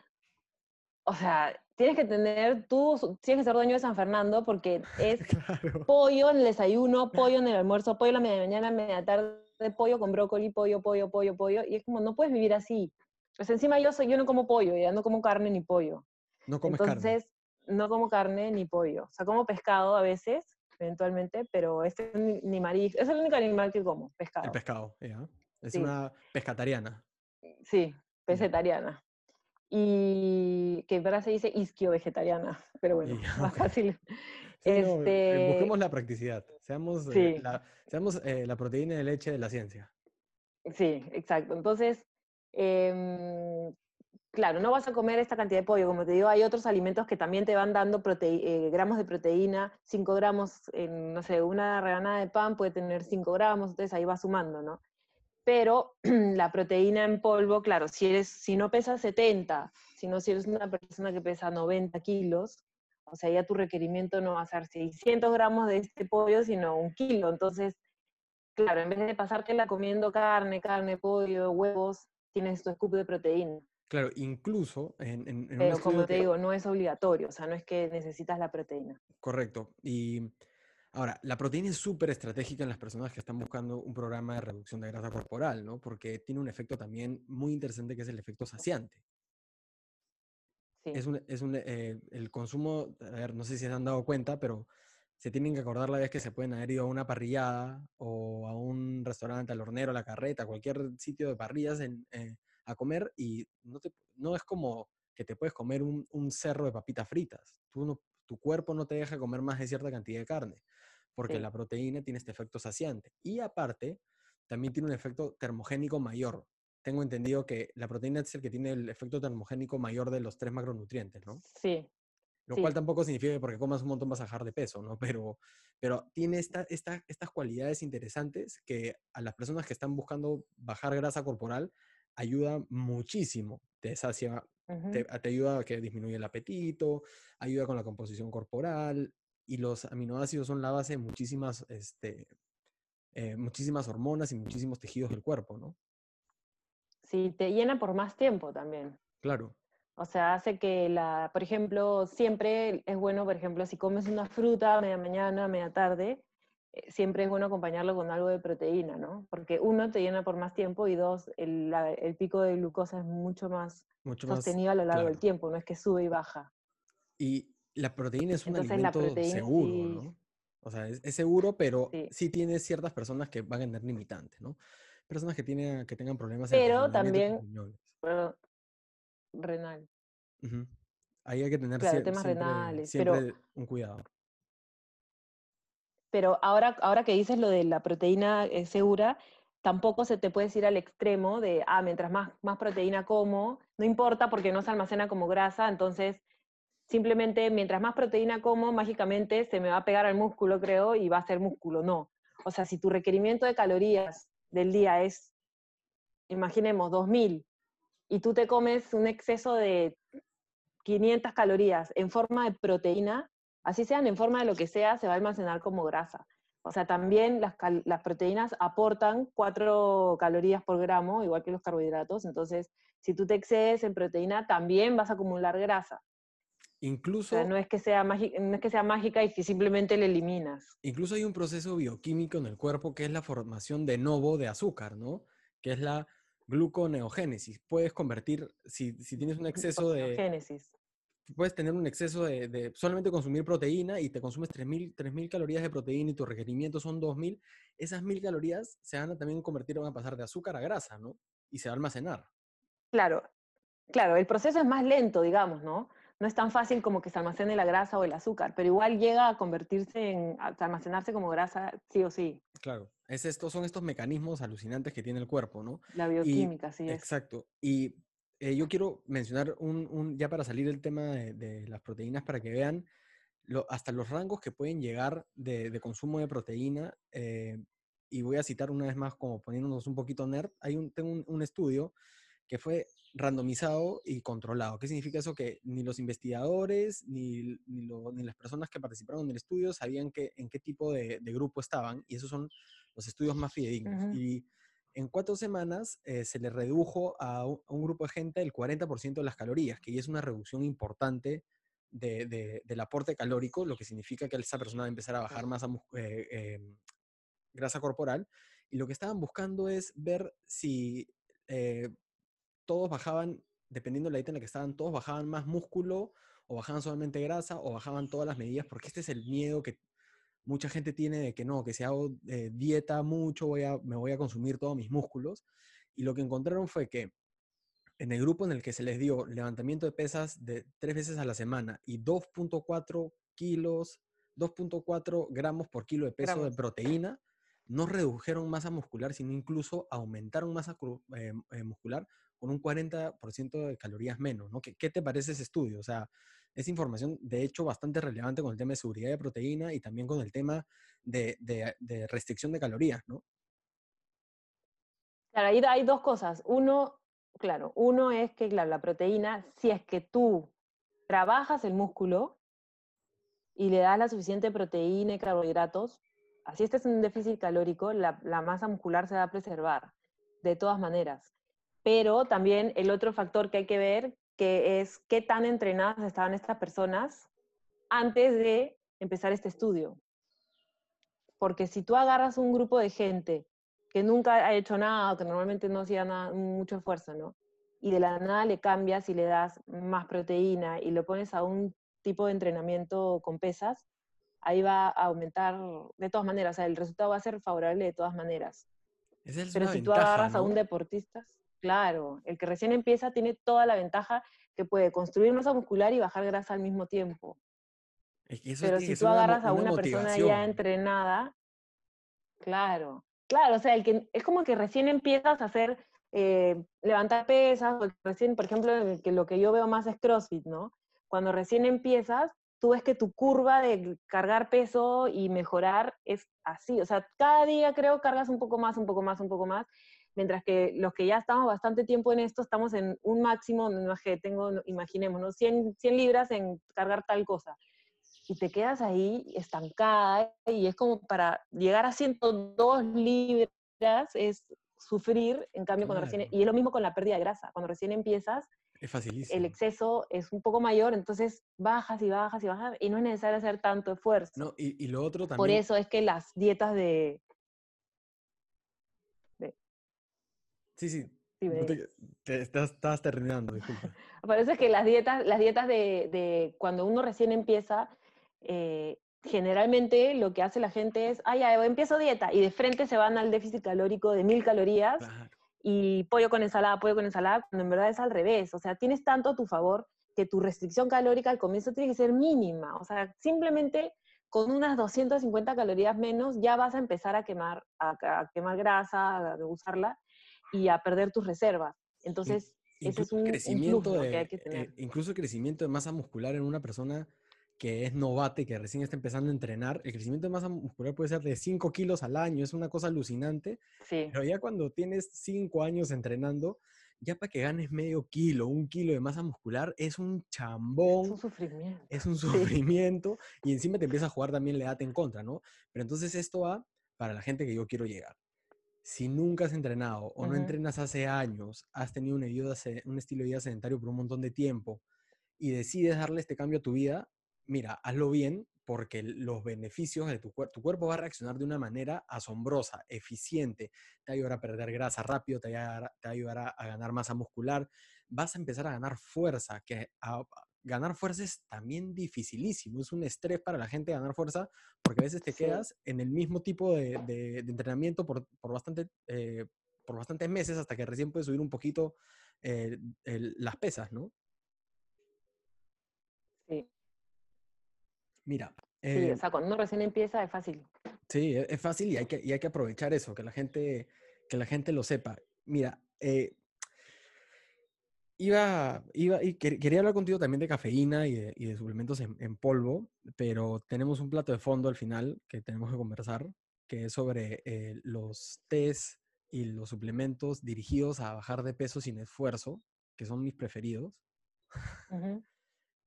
o sea, tienes que tener, tú tienes que ser dueño de San Fernando porque es Claro. pollo en el desayuno, pollo en el almuerzo, pollo en la media mañana, media tarde, pollo con brócoli, pollo, pollo, pollo, pollo, y es como, no puedes vivir así. Pues encima yo soy, yo no como pollo, ya no como carne ni pollo. No comes carne. Entonces, no como carne ni pollo. O sea, como pescado a veces, eventualmente, pero este ni, ni marisco. Es el único animal que como, pescado. El pescado, ya. Es Sí. una pescatariana. Sí, pescetariana. Y que en verdad se dice isquio vegetariana, pero bueno, más fácil. Sí, no, eh, Este- busquemos la practicidad. Seamos, eh, la, seamos eh, la proteína de leche de la ciencia. Sí, exacto. Entonces, em, claro, no vas a comer esta cantidad de pollo. Como te digo, hay otros alimentos que también te van dando eh, gramos de proteína. 5 gramos, en, no sé, una rebanada de pan puede tener 5 gramos, entonces ahí va sumando, ¿no? Pero la proteína en polvo, claro, si, eres, si no pesas 70, sino si eres una persona que pesa 90 kilos, o sea, ya tu requerimiento no va a ser 600 gramos de este pollo, sino un kilo. Entonces, claro, en vez de pasártela comiendo carne, carne, pollo, huevos, tienes tu scoop de proteína. Claro, incluso en, en- Pero como te que- digo, no es obligatorio, o sea, no es que necesitas la proteína. Correcto. Y ahora, la proteína es súper estratégica en las personas que están buscando un programa de reducción de grasa corporal, ¿no? Porque tiene un efecto también muy interesante que es el efecto saciante. Sí. Es un, es un, eh, el consumo, a ver, no sé si se han dado cuenta, pero se tienen que acordar la vez que se pueden haber ido a una parrillada o a un restaurante, al hornero, a la carreta, cualquier sitio de parrillas en, eh, a comer y no, te, no es como que te puedes comer un, un cerro de papitas fritas. Tú no, tu cuerpo no te deja comer más de cierta cantidad de carne, porque Sí. la proteína tiene este efecto saciante. Y aparte, también tiene un efecto termogénico mayor. Tengo entendido que la proteína es el que tiene el efecto termogénico mayor de los tres macronutrientes, ¿no? Sí, Lo Sí. cual tampoco significa que porque comas un montón vas a bajar de peso, ¿no? Pero, pero tiene esta, esta- estas cualidades interesantes que a las personas que están buscando bajar grasa corporal ayuda muchísimo. Te sacia, te, te ayuda a que disminuye el apetito, ayuda con la composición corporal y los aminoácidos son la base de muchísimas, este, eh, muchísimas hormonas y muchísimos tejidos del cuerpo, ¿no? sí, te llena por más tiempo también. Claro, O sea, hace que la, por ejemplo, siempre es bueno, por ejemplo, si comes una fruta a media mañana, a media tarde, siempre es bueno acompañarlo con algo de proteína, ¿no? Porque uno, te llena por más tiempo y dos, el, la- el pico de glucosa es mucho más mucho más. sostenido a lo largo del tiempo, no es que sube y baja. Y la proteína es un Entonces, alimento proteína seguro, sí- ¿no? O sea, es, es seguro, pero Sí. sí. tiene ciertas personas que van a tener limitantes, ¿no? Personas que, tienen, que tengan problemas Pero en también-. Pero, renal. Ahí hay que tener Claro, sie- temas siempre, renales, siempre pero- un cuidado. Pero ahora, ahora que dices lo de la proteína eh, segura, tampoco se te puede ir al extremo de, ah, mientras más, más proteína como, no importa porque no se almacena como grasa, entonces simplemente mientras más proteína como, mágicamente se me va a pegar al músculo, creo, y va a ser músculo. No. O sea, si tu requerimiento de calorías del día es, imaginemos, 2000, y tú te comes un exceso de 500 calorías en forma de proteína, así sean en forma de lo que sea, se va a almacenar como grasa. O sea, también las, proteínas aportan 4 calorías por gramo, igual que los carbohidratos. Entonces, si tú te excedes en proteína, también vas a acumular grasa. O Incluso, sea, no es que sea, mági- no es que sea mágica y que simplemente la eliminas. incluso hay un proceso bioquímico en el cuerpo que es la formación de novo de azúcar, ¿no? Que es la gluconeogénesis. Puedes convertir, si, si tienes un exceso de, Génesis. Puedes tener un exceso de, de solamente consumir proteína y te consumes 3.000 3.000 calorías de proteína y tu requerimiento son 2.000, esas 1.000 calorías se van a también convertir, van a pasar de azúcar a grasa, ¿no? Y se va a almacenar. Claro, claro, el proceso es más lento, digamos, ¿no? No es tan fácil como que se almacene la grasa o el azúcar, pero igual llega a convertirse en, a almacenarse como grasa sí o sí. Claro, es estos, son estos mecanismos alucinantes que tiene el cuerpo, ¿no? La bioquímica, sí es. Exacto. Y eh, yo quiero mencionar un, un- ya para salir del tema de, de las proteínas, para que vean lo- hasta los rangos que pueden llegar de, de consumo de proteína. eh, y voy a citar una vez más como poniéndonos un poquito nerd, hay un, tengo un, un estudio que fue randomizado y controlado. ¿Qué significa eso? Que ni los investigadores ni, ni, lo- ni las personas que participaron en el estudio sabían que, en qué tipo de, de grupo estaban y esos son los estudios más fidedignos. Ujú. Y en cuatro semanas eh, se le redujo a un, a un grupo de gente el 40% de las calorías, que ya es una reducción importante de- de- del aporte calórico, lo que significa que esa persona va a empezar a bajar masa eh, eh, grasa corporal. Y lo que estaban buscando es ver si eh, todos bajaban, dependiendo de la dieta en la que estaban, todos bajaban más músculo o bajaban solamente grasa o bajaban todas las medidas, porque este es el miedo que mucha gente tiene de que no, que si hago eh, dieta mucho voy a, me voy a consumir todos mis músculos. Y lo que encontraron fue que en el grupo en el que se les dio levantamiento de pesas de tres veces a la semana y 2.4 kilos, 2.4 gramos por kilo de peso de proteína, no redujeron masa muscular, sino incluso aumentaron masa eh, eh, muscular con un 40% de calorías menos, ¿no? ¿Qué, qué te parece ese estudio? O sea, es información de hecho bastante relevante con el tema de seguridad de proteína y también con el tema de, de- de restricción de calorías, ¿no? Claro, ahí hay dos cosas. Uno, claro, uno es que, claro, la proteína, si es que tú trabajas el músculo y le das la suficiente proteína y carbohidratos, así estés en un déficit calórico, la, la masa muscular se va a preservar, de todas maneras. Pero también el otro factor que hay que ver, que es qué tan entrenadas estaban estas personas antes de empezar este estudio. Porque si tú agarras un grupo de gente que nunca ha hecho nada, o que normalmente no hacía nada, mucho esfuerzo, ¿no? Y de la nada le cambias y le das más proteína y lo pones a un tipo de entrenamiento con pesas, ahí va a aumentar de todas maneras, o sea, el resultado va a ser favorable de todas maneras. Esa es Pero una si tú ventaja, agarras a un deportista, claro, el que recién empieza tiene toda la ventaja que puede construir masa muscular y bajar grasa al mismo tiempo. Es que eso Pero si tú una agarras a una persona ya entrenada, claro, claro, o sea, el que, es como que recién empiezas a hacer, eh, levantar pesas, o recién, por ejemplo, el que lo que yo veo más es CrossFit, ¿no? Cuando recién empiezas, tú ves que tu curva de cargar peso y mejorar es así, o sea, cada día creo cargas un poco más, un poco más, un poco más, mientras que los que ya estamos bastante tiempo en esto, estamos en un máximo, no sé, tengo, imaginemos, ¿no? 100, 100 libras en cargar tal cosa y te quedas ahí estancada y es como para llegar a 102 libras es sufrir, en cambio cuando recién, y es lo mismo con la pérdida de grasa, cuando recién empiezas Es el facilísimo. exceso es un poco mayor, entonces bajas y bajas y bajas y no es necesario hacer tanto esfuerzo. No, y, y lo otro Por también. eso es que las dietas de... Sí, sí. sí, no te- te estás, terminando, disculpa. Es que las dietas, las dietas de, de cuando uno recién empieza, eh, generalmente lo que hace la gente es, ah, ya, empiezo dieta, y de frente se van al déficit calórico de mil calorías Claro. y pollo con ensalada, pollo con ensalada, cuando en verdad es al revés. O sea, tienes tanto a tu favor que tu restricción calórica al comienzo tiene que ser mínima. O sea, simplemente con unas 250 calorías menos ya vas a empezar a quemar, a, a quemar grasa, a usarla y a perder tus reservas. Entonces, ese es Incluso un, un crecimiento ¿no? de, que hay que eh, incluso el crecimiento de masa muscular en una persona que es novata y que recién está empezando a entrenar, el crecimiento de masa muscular puede ser de 5 kilos al año, es una cosa alucinante, Sí, pero ya cuando tienes 5 años entrenando, ya para que ganes medio kilo, un kilo de masa muscular, es un es chambón, un sufrimiento. es un Sí. sufrimiento y encima te empieza a jugar también la edad en contra, ¿no? Pero entonces esto va para la gente que yo quiero llegar. Si nunca has entrenado o no entrenas hace años, has tenido un estilo de vida sedentario por un montón de tiempo y decides darle este cambio a tu vida, mira, hazlo bien porque los beneficios de tu cuerpo, tu cuerpo va a reaccionar de una manera asombrosa, eficiente, te va a perder grasa rápido, te va a ayudar, te a, ganar masa muscular, vas a empezar a ganar fuerza, que a- ganar fuerza es también dificilísimo, es un estrés para la gente ganar fuerza porque a veces te Sí. quedas en el mismo tipo de, de- de entrenamiento por, por, bastante, eh, por bastantes meses hasta que recién puedes subir un poquito eh, el- las pesas, ¿no? Sí, Mira, sí, eh, o sea, cuando uno recién empieza es fácil. Sí, e- es fácil y hay que, y hay que aprovechar eso, que la gente, que la gente lo sepa. Mira, eh, iba, iba, y quer- quería hablar contigo también de cafeína y de, y de suplementos en, en polvo, pero tenemos un plato de fondo al final que tenemos que conversar. que es sobre eh, los test y los suplementos dirigidos a bajar de peso sin esfuerzo, que son mis preferidos.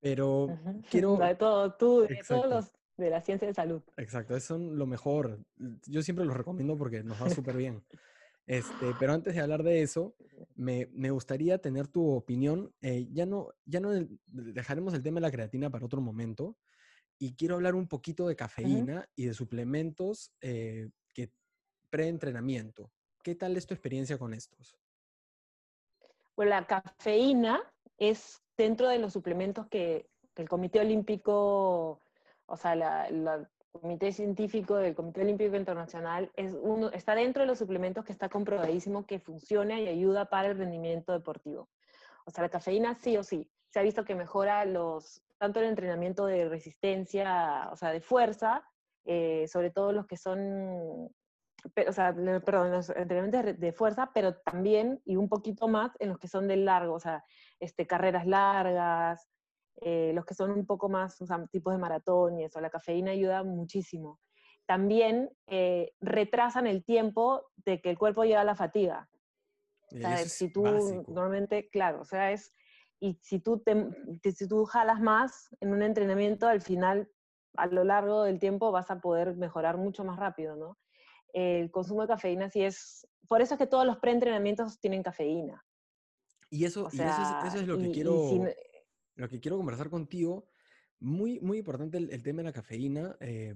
Pero quiero... De todo, tú, de todos los de la ciencia de salud. Exacto, eso son lo mejor. Yo siempre los recomiendo porque nos va súper bien. Este, pero antes de hablar de eso, me, me gustaría tener tu opinión. Eh, ya no, ya no dejaremos el tema de la creatina para otro momento. Y quiero hablar un poquito de cafeína y de suplementos eh, que pre-entrenamiento. ¿Qué tal es tu experiencia con estos? Pues la cafeína es dentro de los suplementos que, el Comité Olímpico, o sea, el Comité Científico del Comité Olímpico Internacional, es uno, está dentro de los suplementos que está comprobadísimo que funciona y ayuda para el rendimiento deportivo. O sea, la cafeína sí o sí. Se ha visto que mejora los, tanto el entrenamiento de resistencia, o sea, de fuerza, eh, sobre todo los que son o sea, perdón, los entrenamientos de, fuerza, pero también y un poquito más en los que son de largo, o sea, este, carreras largas, eh, los que son un poco más, o sea, tipos de maratón y eso, la cafeína ayuda muchísimo. También eh, retrasan el tiempo de que el cuerpo llega a la fatiga. O sea, si tú normalmente, claro, o sea, es, y si tú, te, si tú jalas más en un entrenamiento, al final, a lo largo del tiempo vas a poder mejorar mucho más rápido, ¿no? el consumo de cafeína sí es... Por eso es que todos los preentrenamientos tienen cafeína. Y eso, eso, es, lo, que quiero, lo que quiero conversar contigo. Muy, muy importante el, tema de la cafeína. Eh,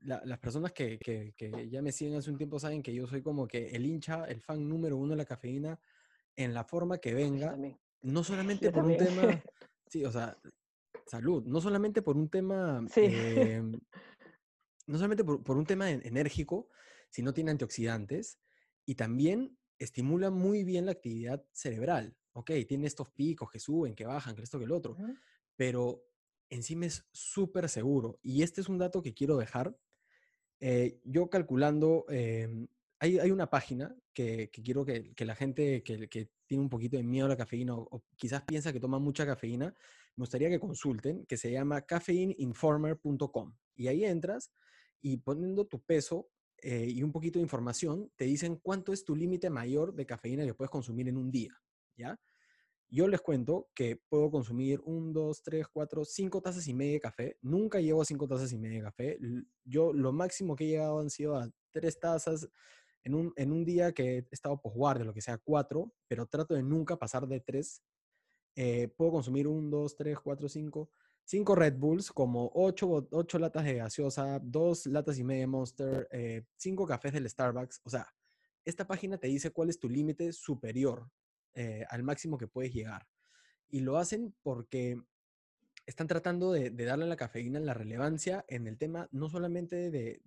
las personas que, que, ya me siguen hace un tiempo saben que yo soy como que el hincha, el fan número uno de la cafeína en la forma que venga. No solamente por un tema, sí, o sea, salud, no solamente por un tema sí. Em, no solamente por, un tema enérgico, sino tiene antioxidantes y también estimula muy bien la actividad cerebral. Ok, tiene estos picos que suben, que bajan, que esto, que el otro, pero encima es súper seguro. Y este es un dato que quiero dejar. Eh, yo calculando, em, hay, una página que, quiero que, la gente que, tiene un poquito de miedo a la cafeína o, quizás piensa que toma mucha cafeína, me gustaría que consulten, que se llama caffeineinformer.com. Y ahí entras y poniendo tu peso eh, y un poquito de información, te dicen cuánto es tu límite mayor de cafeína que puedes consumir en un día, ¿ya? Yo les cuento que puedo consumir un, dos, tres, cuatro, cinco tazas y media de café. Nunca llego a cinco tazas y media de café. Yo lo máximo que he llegado han sido a tres tazas en un, en un día que he estado de lo que sea cuatro, pero trato de nunca pasar de tres. Eh, puedo consumir un, dos, tres, cuatro, cinco cinco Red Bulls, como ocho, ocho latas de gaseosa, dos latas y media Monster, eh, cinco cafés del Starbucks. O sea, esta página te dice cuál es tu límite superior eh, al máximo que puedes llegar. Y lo hacen porque están tratando de, darle a la cafeína la relevancia en el tema no solamente de,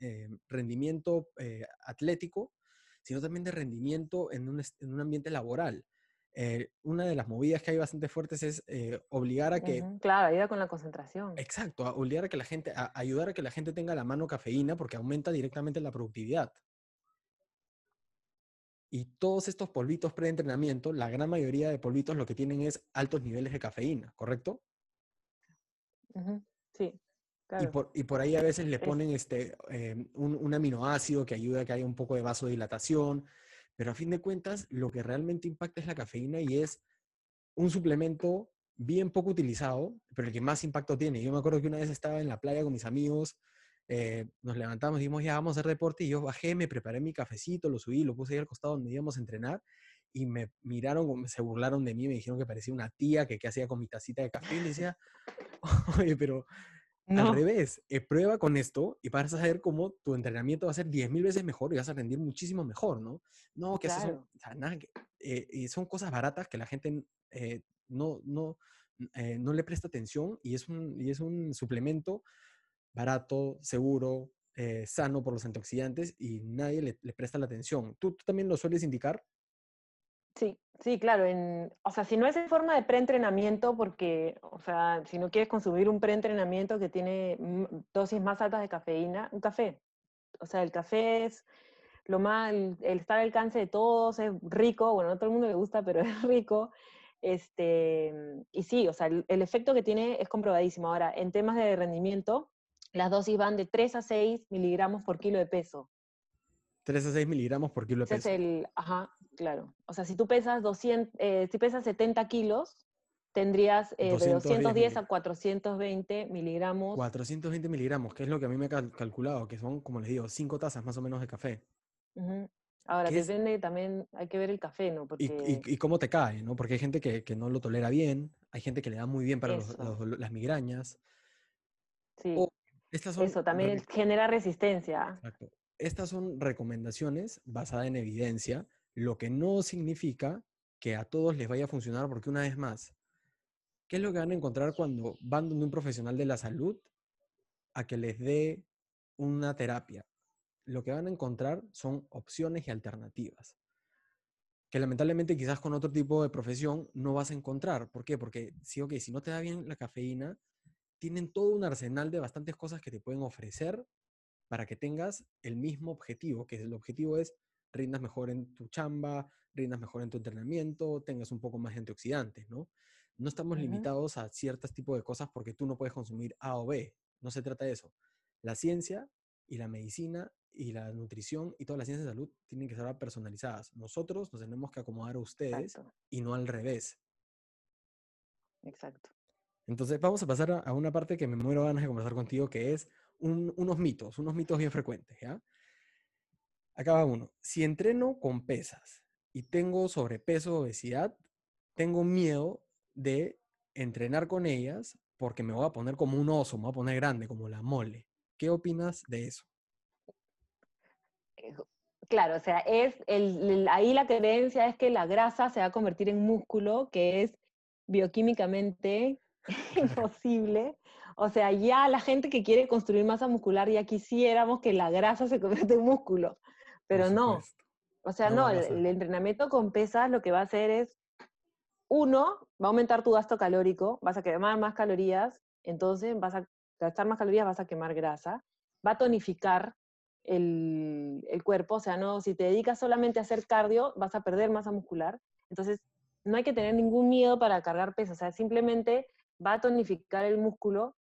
eh, rendimiento atlético, sino también de rendimiento en un ambiente laboral. Eh, una de las movidas que hay bastante fuertes es eh, obligar a que... claro, ayuda con la concentración. Exacto, obligar a que la gente, ayudar a que la gente tenga la mano cafeína porque aumenta directamente la productividad. Y todos estos polvitos pre-entrenamiento, la gran mayoría de polvitos lo que tienen es altos niveles de cafeína, ¿correcto? Sí. Claro. Y, por, y por ahí a veces le ponen este, em, un, un, aminoácido que ayuda a que haya un poco de vasodilatación, pero a fin de cuentas, lo que realmente impacta es la cafeína y es un suplemento bien poco utilizado, pero el que más impacto tiene. Yo me acuerdo que una vez estaba en la playa con mis amigos, eh, nos levantamos, dijimos, ya vamos a hacer deporte, y yo bajé, me preparé mi cafecito, lo subí, lo puse ahí al costado donde íbamos a entrenar, y me miraron, se burlaron de mí, me dijeron que parecía una tía que qué hacía con mi tacita de café, y decía, oye, pero al revés, eh, prueba con esto y vas a saber cómo tu entrenamiento va a ser 10.000 veces mejor y vas a rendir muchísimo mejor, ¿no? No, que son, eh, y son cosas baratas que la gente eh, no, no, no le presta atención y es un, y es un suplemento barato, seguro, sano por los antioxidantes y nadie le, presta la atención. ¿Tú, ¿Tú, también lo sueles indicar? Sí, sí, claro. En, o sea, si no es en forma de preentrenamiento, porque, o sea, si no quieres consumir un preentrenamiento que tiene dosis más altas de cafeína, un café. O sea, el café es lo más, el, estar al alcance de todos, es rico, bueno, no a todo el mundo le gusta, pero es rico. Este, y sí, o sea, el, efecto que tiene es comprobadísimo. Ahora, en temas de rendimiento, las dosis van de 3 a 6 miligramos por kilo de peso. 3 a 6 miligramos por kilo de Ese peso. es el, ajá, claro. O sea, si tú pesas 200, eh, si pesas 70 kilos, tendrías eh, de 210 210 a 420 miligramos. 420 miligramos, que es lo que a mí me ha cal- calculado, que son, como les digo, 5 tazas más o menos de café. Ujú. Ahora, ¿Qué es? depende también, hay que ver el café, ¿no? Y, Porque, y- y cómo te cae, ¿no? Porque hay gente que, que no lo tolera bien, hay gente que le da muy bien para los- los las migrañas. sí, o estas son eso también re- genera resistencia. Exacto. Estas son recomendaciones basadas en evidencia, lo que no significa que a todos les vaya a funcionar, porque una vez más, ¿qué es lo que van a encontrar cuando van donde un profesional de la salud a que les dé una terapia? Lo que van a encontrar son opciones y alternativas, que lamentablemente quizás con otro tipo de profesión no vas a encontrar. ¿Por qué? Porque sí, ok, si no te da bien la cafeína, tienen todo un arsenal de bastantes cosas que te pueden ofrecer para que tengas el mismo objetivo, que el objetivo es rindas mejor en tu chamba, rindas mejor en tu entrenamiento, tengas un poco más de antioxidantes, ¿no? No estamos limitados a ciertos tipos de cosas porque tú no puedes consumir A o B. No se trata de eso. La ciencia y la medicina y la nutrición y todas las ciencias de salud tienen que ser personalizadas. Nosotros nos tenemos que acomodar a ustedes Exacto, y no al revés. exacto. Entonces, vamos a pasar a, una parte que me muero ganas de conversar contigo, que es un- unos mitos, unos mitos bien frecuentes, ¿ya? Acá uno. Si entreno con pesas y tengo sobrepeso obesidad, tengo miedo de entrenar con ellas porque me voy a poner como un oso, me voy a poner grande, como la mole. ¿Qué opinas de eso? Eh, Claro, o sea, es ahí la creencia es que la grasa se va a convertir en músculo, que es bioquímicamente imposible. O sea, ya la gente que quiere construir masa muscular ya quisiéramos que la grasa se convierta en músculo, pero no. O sea, No el, entrenamiento con pesas lo que va a hacer es, uno, va a aumentar tu gasto calórico, vas a quemar más calorías, entonces vas a gastar más calorías, vas a quemar grasa, va a tonificar el, el cuerpo, o sea, no, si te dedicas solamente a hacer cardio, vas a perder masa muscular, entonces no hay que tener ningún miedo para cargar peso, o sea, simplemente va a tonificar el músculo,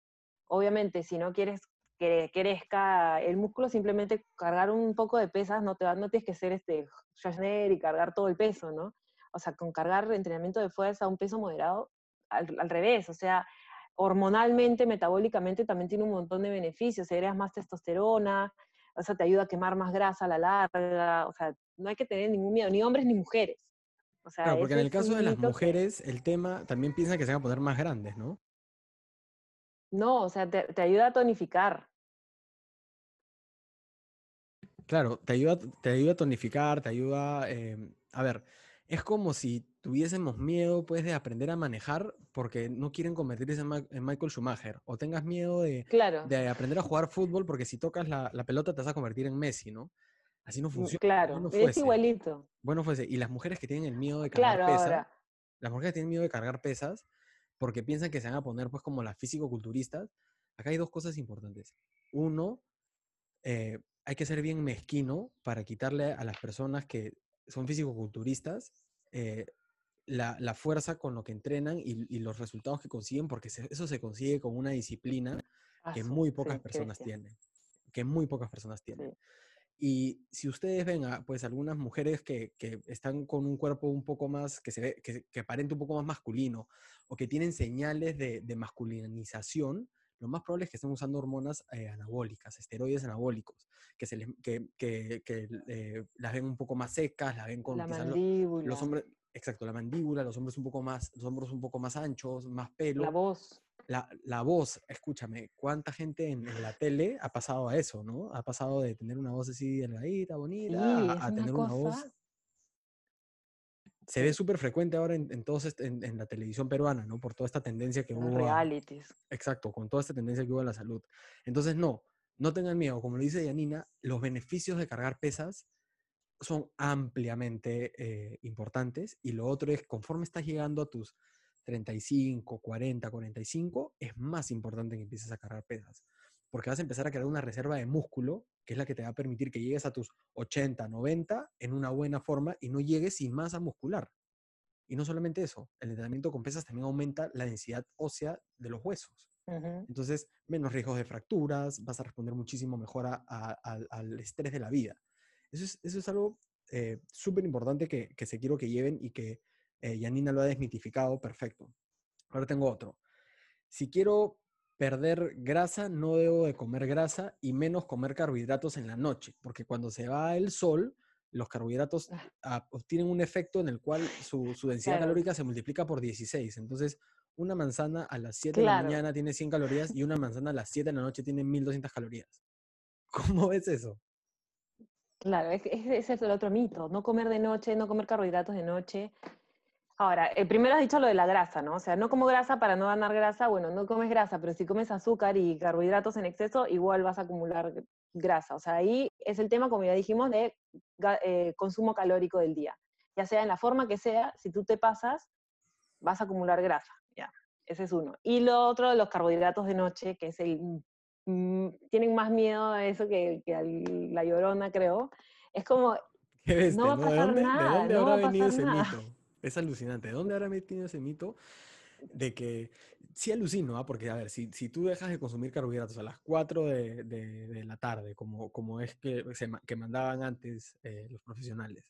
obviamente, si no quieres que crezca el músculo, simplemente cargar un poco de pesas, no, te va, no tienes que ser este Schwarzenegger y cargar todo el peso, ¿no? O sea, con cargar entrenamiento de fuerza a un peso moderado, al, al revés, o sea, hormonalmente, metabólicamente también tiene un montón de beneficios, agregas más testosterona, o sea, te ayuda a quemar más grasa a la larga, o sea, no hay que tener ningún miedo, ni hombres ni mujeres. O sea, Claro, porque en el caso de las que- mujeres, el tema también piensa que se van a poner más grandes, ¿no? no, o sea, te, te ayuda a tonificar. Claro, te ayuda, te ayuda a tonificar, te ayuda... em, a ver, es como si tuviésemos miedo, pues, de aprender a manejar porque no quieren convertirse en, Ma- en Michael Schumacher. O tengas miedo de, Claro, de aprender a jugar fútbol porque si tocas la, la pelota te vas a convertir en Messi, ¿no? Así no mm, funciona. claro, Bueno es fuese, igualito. bueno fuese. Y las mujeres que tienen el miedo de cargar Claro, pesas, ahora, las mujeres que tienen miedo de cargar pesas porque piensan que se van a poner pues como las físico-culturistas. Acá hay dos cosas importantes. Uno, eh, hay que ser bien mezquino para quitarle a las personas que son físico-culturistas eh, la, la fuerza con lo que entrenan y, y los resultados que consiguen, porque se- eso se consigue con una disciplina que muy pocas sí, personas tienen. Que muy pocas personas tienen. Sí. Y si ustedes ven a pues algunas mujeres que, que están con un cuerpo un poco más, que se ve, que, que aparenta un poco más masculino, o que tienen señales de, de masculinización, lo más probable es que estén usando hormonas eh, anabólicas, esteroides anabólicos, que, se les, que, que- que, eh, las ven un poco más secas, las ven con La mandíbula, los hombres, exacto, la mandíbula, los hombres un poco más, los hombros un poco más anchos, más pelo. la voz. La, la voz, escúchame, ¿cuánta gente en, en la tele ha pasado a eso, no? Ha pasado de tener una voz así delgadita, bonita, Sí, a, a una tener una voz. cosa. Se ve súper frecuente ahora en, en, todos est- en, en la televisión peruana, ¿no? Por toda esta tendencia que hubo. a- realities. exacto, con toda esta tendencia que hubo a la salud. Entonces, no, no tengan miedo. Como lo dice Yanina, los beneficios de cargar pesas son ampliamente eh, importantes. Y lo otro es, conforme estás llegando a tus 35, 40, 45, es más importante que empieces a cargar pesas. Porque vas a empezar a crear una reserva de músculo, que es la que te va a permitir que llegues a tus 80, 90 en una buena forma y no llegues sin masa muscular. Y no solamente eso, el entrenamiento con pesas también aumenta la densidad ósea de los huesos. Entonces, menos riesgos de fracturas, vas a responder muchísimo mejor al estrés de la vida. Eso es, eso es algo eh, súper importante que, que, se quiero que lleven y que eh, Yanina lo ha desmitificado perfecto. Ahora tengo otro. Si quiero perder grasa, no debo de comer grasa y menos comer carbohidratos en la noche, porque cuando se va el sol, los carbohidratos ah. Obtienen un efecto en el cual su, su densidad calórica se multiplica por 16. Entonces, una manzana a las 7 de la mañana tiene 100 calorías y una manzana a las 7 de la noche tiene 1200 calorías. ¿Cómo ves eso? Claro, ese es el otro mito, no comer de noche, no comer carbohidratos de noche. Ahora, el primero has dicho lo de la grasa, ¿no? O sea, no como grasa para no ganar grasa, bueno, no comes grasa, pero si comes azúcar y carbohidratos en exceso, igual vas a acumular grasa. O sea, ahí es el tema, como ya dijimos, de eh, consumo calórico del día. Ya sea en la forma que sea, si tú te pasas, vas a acumular grasa. Ya, ese es uno. Y lo otro, los carbohidratos de noche, que es el Mm, tienen más miedo a eso que, a la llorona, creo. Es como, no va a pasar nada. ¿De dónde habrá venido ese mito? Es alucinante. ¿De dónde habrá metido ese mito? De que, sí alucino, ¿ah? porque a ver, si, si, tú dejas de consumir carbohidratos a las 4 de, de, la tarde, como, como es que, que mandaban antes eh, los profesionales,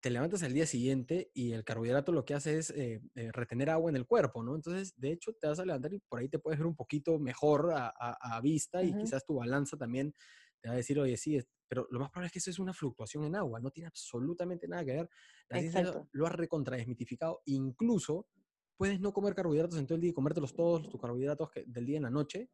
te levantas al día siguiente y el carbohidrato lo que hace es eh, eh, retener agua en el cuerpo, ¿no? Entonces, de hecho, te vas a levantar y por ahí te puedes ver un poquito mejor a, vista y quizás tu balanza también te va a decir, oye, sí, pero lo más probable es que eso es una fluctuación en agua, no tiene absolutamente nada que ver. La ciencia lo, ha recontradesmitificado. Incluso puedes no comer carbohidratos en todo el día y comértelos todos, tus carbohidratos del día en la noche,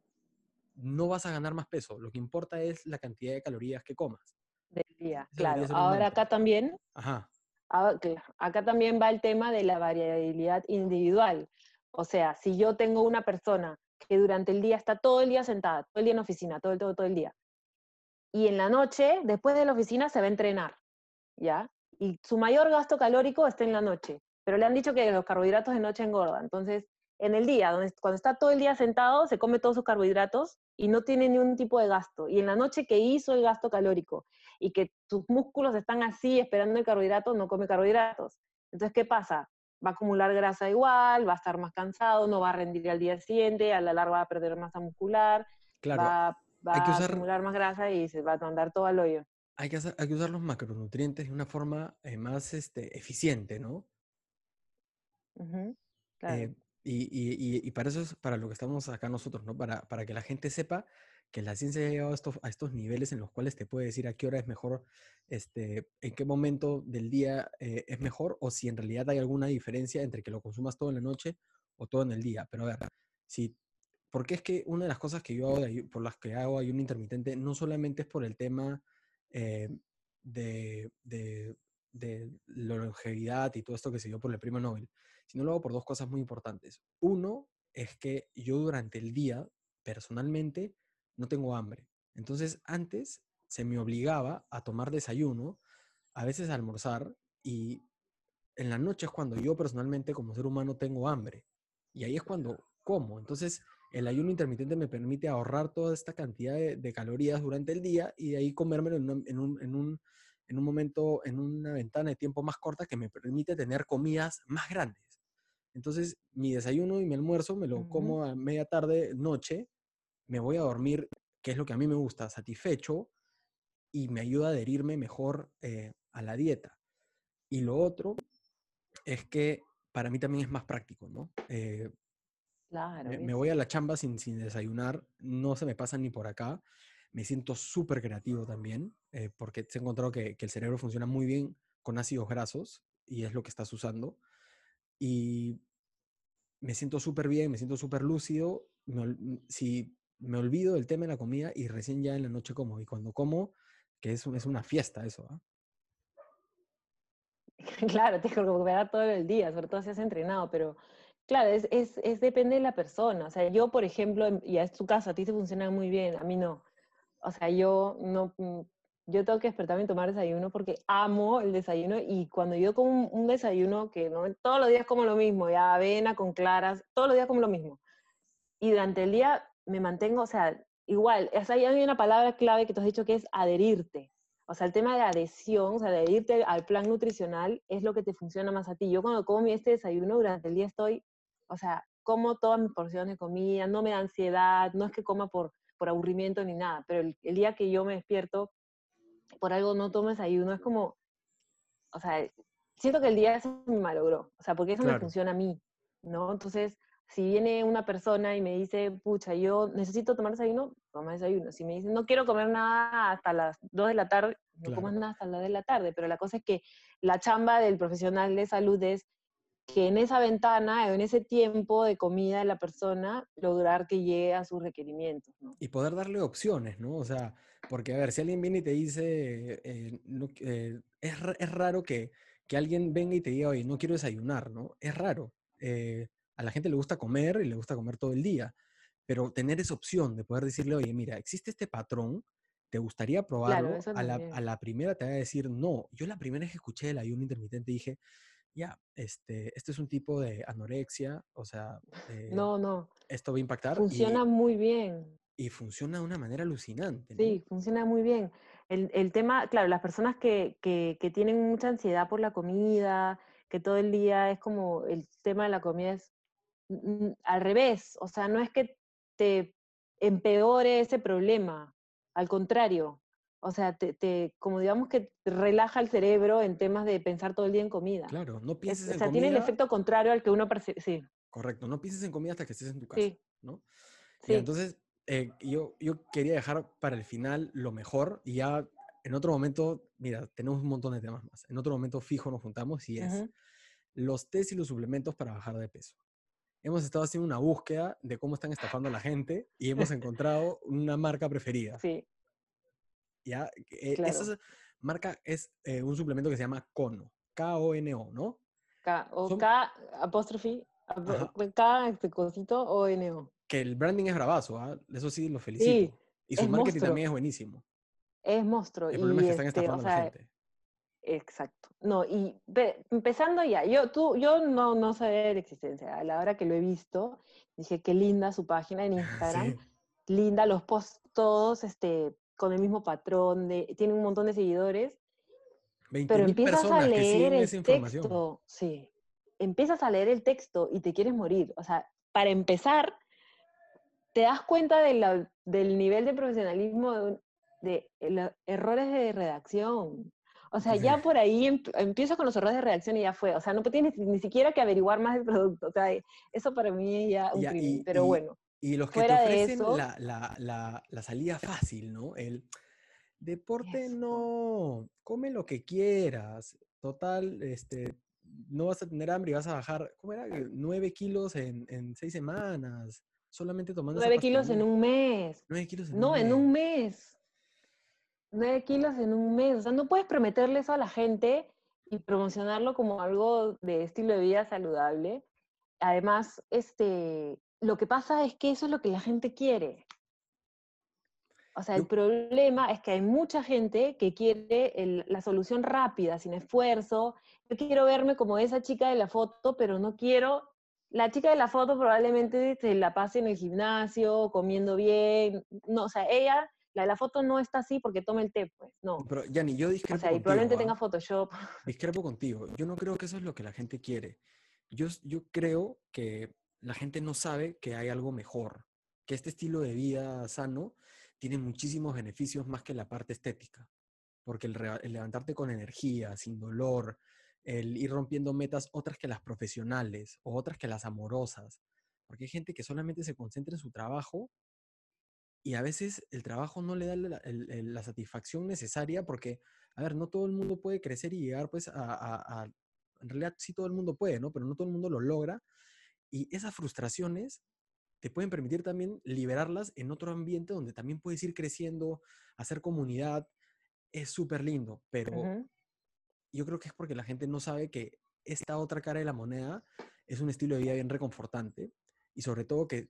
no vas a ganar más peso. Lo que importa es la cantidad de calorías que comas. Del día, claro. Ahora acá también Ajá. Ah, acá también va el tema de la variabilidad individual. O sea, si yo tengo una persona que durante el día está todo el día sentada, todo el día en oficina, todo el, todo, todo el día, y en la noche, después de la oficina, se va a entrenar, ¿ya? Y su mayor gasto calórico está en la noche, pero le han dicho que los carbohidratos de noche engordan. Entonces, en el día, donde, cuando está todo el día sentado, se come todos sus carbohidratos y no tiene ningún tipo de gasto. Y en la noche que hizo el gasto calórico y que tus músculos están así esperando el carbohidrato, no come carbohidratos. Entonces, ¿qué pasa? Va a acumular grasa igual, va a estar más cansado, no va a rendir al día siguiente, a la larga va a perder masa muscular, va, a acumular más grasa y se va a mandar todo al hoyo. Hay que, hay que usar los macronutrientes de una forma eh, más este, eficiente, ¿no? claro. Y, para eso es para lo que estamos acá nosotros, ¿no? Para, para que la gente sepa que la ciencia ha llegado a estos, a estos niveles en los cuales te puede decir a qué hora es mejor, este, en qué momento del día eh, es mejor, o si en realidad hay alguna diferencia entre que lo consumas todo en la noche o todo en el día. Pero a ver, si, porque es que una de las cosas que yo hago, por las que hago ayuno intermitente, no solamente es por el tema eh, de, de, de la longevidad y todo esto que se dio por el premio Nobel, sino lo hago por dos cosas muy importantes. Uno es que yo durante el día, personalmente, no tengo hambre. Entonces, antes se me obligaba a tomar desayuno, a veces a almorzar, y en la noche es cuando yo personalmente como ser humano tengo hambre. Y ahí es cuando como. Entonces, el ayuno intermitente me permite ahorrar toda esta cantidad de, calorías durante el día y de ahí comérmelo en un, en un en un momento, en una ventana de tiempo más corta que me permite tener comidas más grandes. Entonces, mi desayuno y mi almuerzo me lo como a media tarde, noche, me voy a dormir, que es lo que a mí me gusta, satisfecho y me ayuda a adherirme mejor eh, a la dieta. Y lo otro es que para mí también es más práctico, ¿no? Eh, claro. Me, voy a la chamba sin, sin desayunar, no se me pasa ni por acá me siento súper creativo también, eh, porque se ha encontrado que, el cerebro funciona muy bien con ácidos grasos y es lo que estás usando. Y me siento súper bien, me siento súper lúcido. si me olvido del tema de la comida y recién ya en la noche como. Y cuando como, que es, es una fiesta eso. ¿ah? Claro, te que recuperar todo el día, sobre todo si has entrenado, pero claro, es, es, es, depende de la persona. O sea, yo, por ejemplo, y es tu caso, a ti te funciona muy bien, a mí no o sea, yo no, mm, yo tengo que despertarme y tomar desayuno porque amo el desayuno y cuando yo como un, desayuno que ¿no? todos los días como lo mismo, ya avena con claras, todos los días como lo mismo. Y durante el día me mantengo, o sea, igual, o sea, hay una palabra clave que tú has dicho que es adherirte. O sea, el tema de adhesión, o sea, adherirte al plan nutricional es lo que te funciona más a ti. Yo cuando como este desayuno durante el día estoy, o sea, como todas mis porciones de comida, no me da ansiedad, no es que coma por, por aburrimiento ni nada, pero el, el día que yo me despierto, por algo no tomo desayuno, es como, o sea, siento que el día se me malogró, o sea, porque eso me Claro. funciona a mí, ¿no? Entonces, si viene una persona y me dice, pucha, yo necesito tomar desayuno, toma desayuno. Si me dice, no quiero comer nada hasta las 2 de la tarde, no Claro. comas nada hasta las 2 de la tarde. Pero la cosa es que la chamba del profesional de salud es que en esa ventana, en ese tiempo de comida de la persona, lograr que llegue a sus requerimientos, ¿no? Y poder darle opciones, ¿no? O sea, porque a ver, si alguien viene y te dice, eh, no eh, es, es raro que, que alguien venga y te diga, oye, no quiero desayunar, ¿no? Es raro. Eh, a la gente le gusta comer y le gusta comer todo el día, pero tener esa opción de poder decirle, oye, mira, existe este patrón, ¿te gustaría probarlo? eso a, la, a la primera te va a decir, no. Yo la primera vez que escuché el ayuno intermitente dije, ya, este, este es un tipo de anorexia, o sea, eh, No, no, esto va a impactar y, funciona muy bien. y funciona de una manera alucinante, ¿no? Sí, funciona muy bien. El, el tema, claro, las personas que, que, que tienen mucha ansiedad por la comida, que todo el día es como el tema de la comida es mm, al revés, o sea, no es que te empeore ese problema, al contrario, o sea, te, te- como digamos que relaja el cerebro en temas de pensar todo el día en comida. Claro, no Es- pienses o en sea, tiene el comida, efecto contrario al que uno percibe. Sí, correcto, no pienses en comida hasta que estés en tu casa, sí, ¿no? Sí. entonces, eh, yo, yo quería dejar para el final lo mejor y ya en otro momento, mira, tenemos un montón de temas más. En otro momento fijo nos juntamos y es Ujú. los test y los suplementos para bajar de peso. Hemos estado haciendo una búsqueda de cómo están estafando a la gente y hemos encontrado una marca preferida. Sí, ¿ya? Eh, claro. Esa marca es eh, un suplemento que se llama Kono, K-O-N-O, ¿no? K, o Son- K, apóstrofe. K, este cosito, O, N, O. Que el branding es bravazo, ¿ah? Eso sí, lo Sí, felicito. y su marketing monstruo. también es buenísimo. Es monstruo. El problema es que están este, o estafando a la sea, gente. Exacto. No, y pe- empezando ya, yo, tú, yo no, no sabía de la existencia. A la hora que lo he visto, dije, qué linda su página en Instagram. Sí, Linda, los posts todos este, con el mismo patrón, de, tiene un montón de seguidores. 20 Pero empiezas a leer el texto, sí. Empiezas a leer el texto y te quieres morir. O sea, para empezar, te das cuenta de la- del nivel de profesionalismo de, de los errores de redacción. O sea, ya por ahí em- empiezo con los errores de redacción y ya fue. O sea, no tienes ni siquiera que averiguar más del producto. O sea, eso para mí es ya un Ya, crimen. y- Pero y- bueno, Y los que te fuera ofrecen eso- la, la, la, la salida fácil, ¿no? El deporte no, come lo que quieras. Total, este, no vas a tener hambre y vas a bajar, ¿cómo era? Eh, Nueve kilos en, en seis semanas. Solamente tomando esa nueve kilos en un mes. Nueve kilos en No, un en mes. un mes. 9 kilos en un mes. O sea, no puedes prometerle eso a la gente y promocionarlo como algo de estilo de vida saludable. Además, este, lo que pasa es que eso es lo que la gente quiere. O sea, el problema es que hay mucha gente que quiere el- la solución rápida, sin esfuerzo. Yo quiero verme como esa chica de la foto, pero no quiero... La chica de la foto probablemente se la pase en el gimnasio, comiendo bien. No, o sea, ella, la de la foto no está así porque toma el té, pues, no. Pero, Yanni, yo O discrepo sea, y contigo, probablemente ¿ah? tenga Photoshop. Discrepo contigo. Yo no creo que eso es lo que la gente quiere. Yo, yo creo que la gente no sabe que hay algo mejor, que este estilo de vida sano tiene muchísimos beneficios más que la parte estética. Porque el, el levantarte con energía, sin dolor, el ir rompiendo metas otras que las profesionales o otras que las amorosas. Porque hay gente que solamente se concentra en su trabajo y a veces el trabajo no le da la satisfacción necesaria porque, a ver, no todo el mundo puede crecer y llegar pues a, a- a- En realidad sí todo el mundo puede, ¿no? Pero no todo el mundo lo logra. Y esas frustraciones te pueden permitir también liberarlas en otro ambiente donde también puedes ir creciendo, hacer comunidad. Es súper lindo, pero yo creo que es porque la gente no sabe que esta otra cara de la moneda es un estilo de vida bien reconfortante y sobre todo que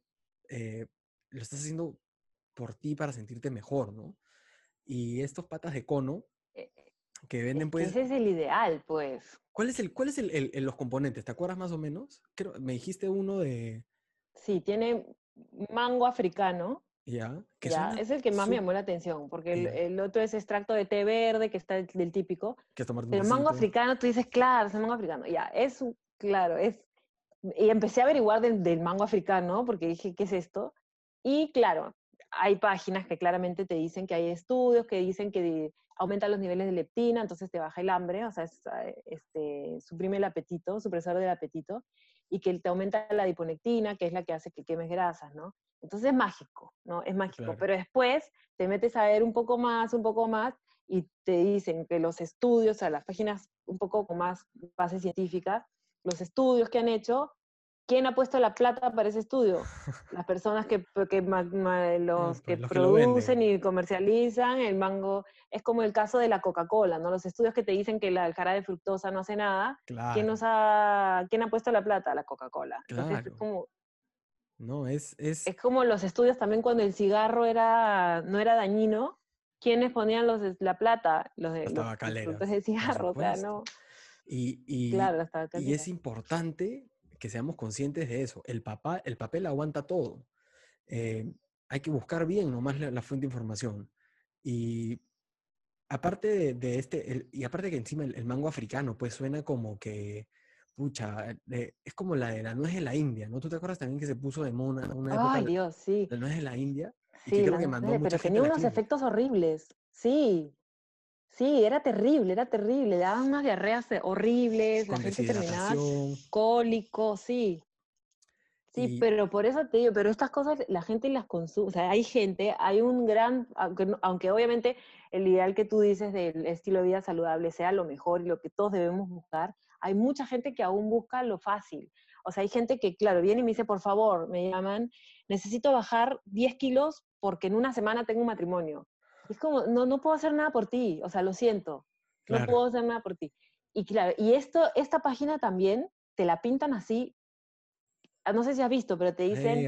eh, lo estás haciendo por ti para sentirte mejor, ¿no? Y estos patas de cono que es venden pues... ese es el ideal, pues. ¿Cuál es el, cuál es el, el- el- los componentes? ¿Te acuerdas más o menos? Creo, me dijiste uno de... Sí, tiene mango africano, Ya, que ya, suena es el que más me llamó la atención, porque el, el otro es extracto de té verde, que está el- del típico, que es tomarte un pero mango tecito. africano, tú dices, claro, es el mango africano, ya, es, un- claro, es y empecé a averiguar del, del mango africano, porque dije, ¿qué es esto? Y claro, hay páginas que claramente te dicen que hay estudios que dicen que aumenta los niveles de leptina, entonces te baja el hambre, o sea, eh, este, suprime el apetito, supresor del apetito, y que te aumenta la diponectina, que es la que hace que quemes grasas, ¿no? Entonces es mágico, ¿no? Es mágico. Pero después te metes a ver un poco más, un poco más, y te dicen que los estudios, o sea, las páginas un poco con más base científica, los estudios que han hecho ¿Quién ha puesto la plata para ese estudio? Las personas que, que los que producen y comercializan el mango. Es como el caso de la Coca-Cola, ¿no? Los estudios que te dicen que la, jarabe de fructosa no hace nada. ¿Quién, nos ha, ¿Quién ha puesto la plata? La Coca-Cola. Claro. es como, no, es, es... es como los estudios también cuando el cigarro era, no era dañino. ¿Quiénes ponían los, la plata? Los de, los, de cigarro, o ¿no? Y, y, y es importante que seamos conscientes de eso. El, papá, el papel aguanta todo. Eh, hay que buscar bien nomás la, fuente de información. Y aparte de, este, y aparte que encima el, mango africano, pues suena como que, pucha, es como la de la nuez de la India, ¿no? ¿Tú te acuerdas también que se puso de mona una época? Ay, Dios, sí. La nuez de la India. Sí, que creo que mandó pero tenía unos efectos horribles. Sí, Sí, era terrible, era terrible. Daban unas diarreas horribles, la gente terminaba cólico, sí. Sí, pero por eso te digo, pero estas cosas la gente las consume, o sea, hay gente, hay un gran, aunque, aunque obviamente el ideal que tú dices del estilo de vida saludable sea lo mejor y lo que todos debemos buscar, hay mucha gente que aún busca lo fácil. O sea, hay gente que, claro, viene y me dice, por favor, me llaman, necesito bajar 10 kilos porque en una semana tengo un matrimonio. Es como, no, no puedo hacer nada por ti, o sea, lo siento, no puedo hacer nada por ti. Y claro, y esto, esta página también te la pintan así, ah, no sé si has visto, pero te dicen,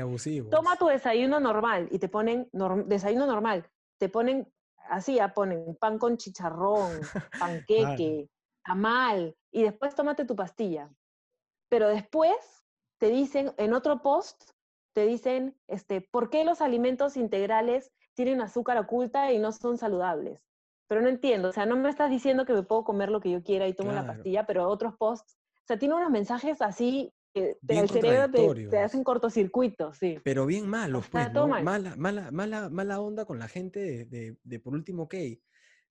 toma tu desayuno normal y te ponen desayuno normal, te ponen así, ya ponen pan con chicharrón, panqueque, tamal, y después tómate tu pastilla. Pero después te dicen, en otro post, te dicen, este, ¿por qué los alimentos integrales tienen azúcar oculta y no son saludables. Pero no entiendo, o sea, no me estás diciendo que me puedo comer lo que yo quiera y tomo la pastilla, pero otros posts, o sea, tiene unos mensajes así que el cerebro te, hacen cortocircuito, sí. Pero bien malos, pues, ¿no? mala, mala, mala, mala onda con la gente de, de, por último, ok,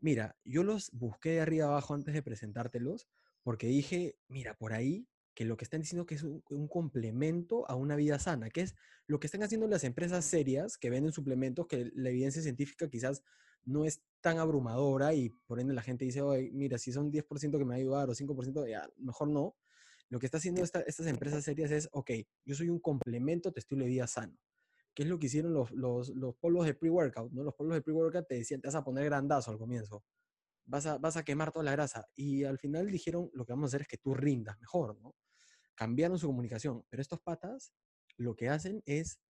mira, yo los busqué de arriba abajo antes de presentártelos, porque dije, mira, por ahí que lo que están diciendo que es un, complemento a una vida sana, que es lo que están haciendo las empresas serias que venden suplementos que la evidencia científica quizás no es tan abrumadora y por ende la gente dice, Oye, mira, si son 10% que me va a ayudar o 5%, ya, mejor no. Lo que está haciendo estas empresas serias es, ok, yo soy un complemento a tu estilo de vida sano. ¿Qué es lo que hicieron los, los, los polos de pre-workout? ¿no? Los polos de pre-workout te decían, te vas a poner grandazo al comienzo. Vas a, vas a quemar toda la grasa. Y al final dijeron, lo que vamos a hacer es que tú rindas mejor, ¿no? Cambiaron su comunicación, pero estos patas lo que hacen es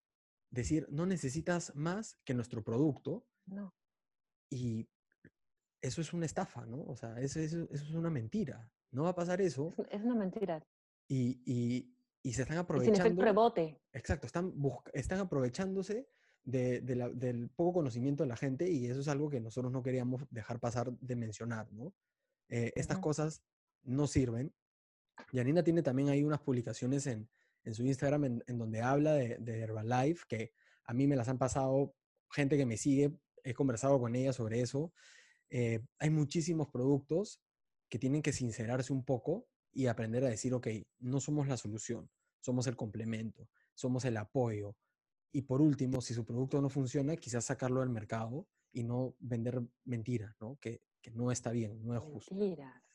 decir, no necesitas más que nuestro producto. No. Y eso es una estafa, ¿no? O sea, eso, es una mentira. No va a pasar eso. Es una mentira. Y, y, se están aprovechando. Sin efecto rebote. Exacto, están, están aprovechándose del poco conocimiento de la gente y eso es algo que nosotros no queríamos dejar pasar de mencionar, ¿no? Eh, estas cosas no sirven Yanina tiene también ahí unas publicaciones en, su Instagram en, donde habla de, de, Herbalife, que a mí me las han pasado gente que me sigue, he conversado con ella sobre eso. Eh, hay muchísimos productos que tienen que sincerarse un poco y aprender a decir, ok, no somos la solución, somos el complemento, somos el apoyo. Y por último, si su producto no funciona, quizás sacarlo del mercado y no vender mentiras, ¿no? Que, que no está bien, no es justo. Mentiras.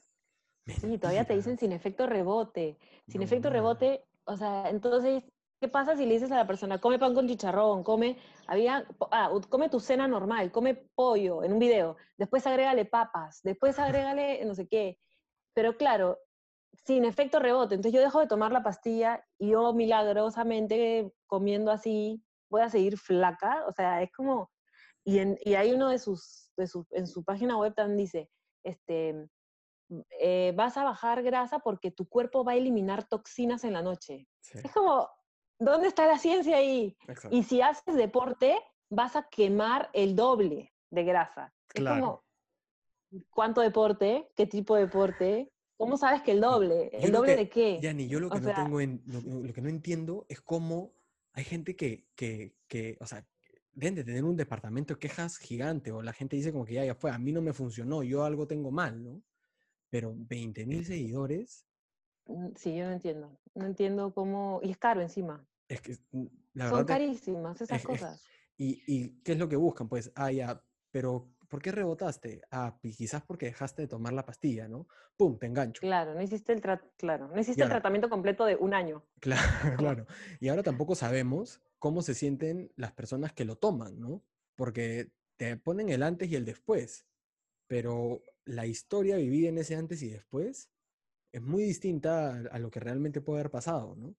Sí, todavía te dicen sin efecto rebote. Sin efecto rebote, o sea, entonces, ¿qué pasa si le dices a la persona, come pan con chicharrón, come, había, ah, come tu cena normal, come pollo en un video, después agrégale papas, después agrégale no sé qué. Pero claro, sin efecto rebote. Entonces yo dejo de tomar la pastilla y yo milagrosamente comiendo así voy a seguir flaca. O sea, es como... Y, en, y hay uno de sus, de su, en su página web también dice, este, eh, vas a bajar grasa porque tu cuerpo va a eliminar toxinas en la noche. Es como, ¿dónde está la ciencia ahí? Y si haces deporte, vas a quemar el doble de grasa. Es como, ¿cuánto deporte? ¿Qué tipo de deporte? ¿Cómo sabes que el doble? ¿El doble de qué? Ya ni yo lo que no tengo en, lo, que no entiendo es cómo hay gente que, que, que, o sea, deben de tener un departamento de quejas gigante o la gente dice como que ya, ya fue, a mí no me funcionó, yo algo tengo mal, ¿no? Pero 20 mil seguidores. Mm, sí, yo no entiendo. No entiendo cómo, y es caro encima. Es que, mm, la Son carísimas esas cosas. y, y, qué es lo que buscan? Pues, ah, ya, pero ¿por qué rebotaste? Ah, quizás porque dejaste de tomar la pastilla, ¿no? ¡Pum! Te engancho. Claro, no hiciste el, claro, no hiciste el tratamiento completo de un año. Claro, claro. Y ahora tampoco sabemos cómo se sienten las personas que lo toman, ¿no? Porque te ponen el antes y el después, pero la historia vivida en ese antes y después es muy distinta a, lo que realmente puede haber pasado, ¿no?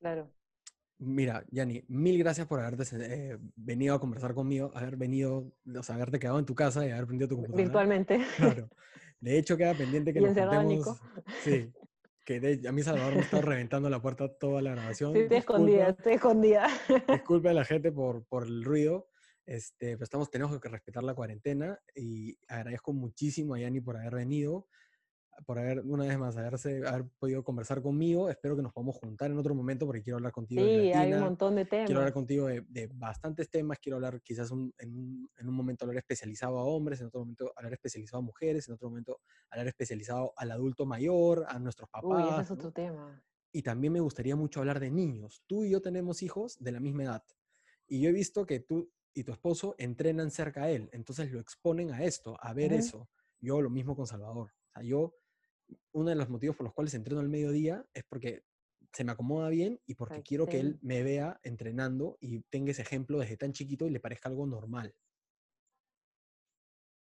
Claro. Mira, Yanni, mil gracias por haberte eh, venido a conversar conmigo, haber venido, o sea, haberte quedado en tu casa y haber prendido tu computadora. Virtualmente. Claro. De hecho, queda pendiente que nos juntemos. Sí, que a mí Salvador me está reventando la puerta toda la grabación. Sí, estoy escondida, estoy escondida. Disculpe a la gente por, por el ruido, este, pero estamos, tenemos que respetar la cuarentena y agradezco muchísimo a Yanni por haber venido por haber, una vez más, haberse, haber podido conversar conmigo. Espero que nos podamos juntar en otro momento porque quiero hablar contigo. Sí, hay un montón de temas. Quiero hablar contigo de, bastantes temas. Quiero hablar quizás en, un, en, un, momento hablar especializado a hombres, en otro momento hablar especializado a mujeres, en otro momento hablar especializado al adulto mayor, a nuestros papás. Uy, ese es otro tema. Y también me gustaría mucho hablar de niños. Tú y yo tenemos hijos de la misma edad. Y yo he visto que tú y tu esposo entrenan cerca a él. Entonces lo exponen a esto, a ver eso. Yo lo mismo con Salvador. O sea, yo uno de los motivos por los cuales entreno al mediodía es porque se me acomoda bien y porque quiero que él me vea entrenando y tenga ese ejemplo desde tan chiquito y le parezca algo normal.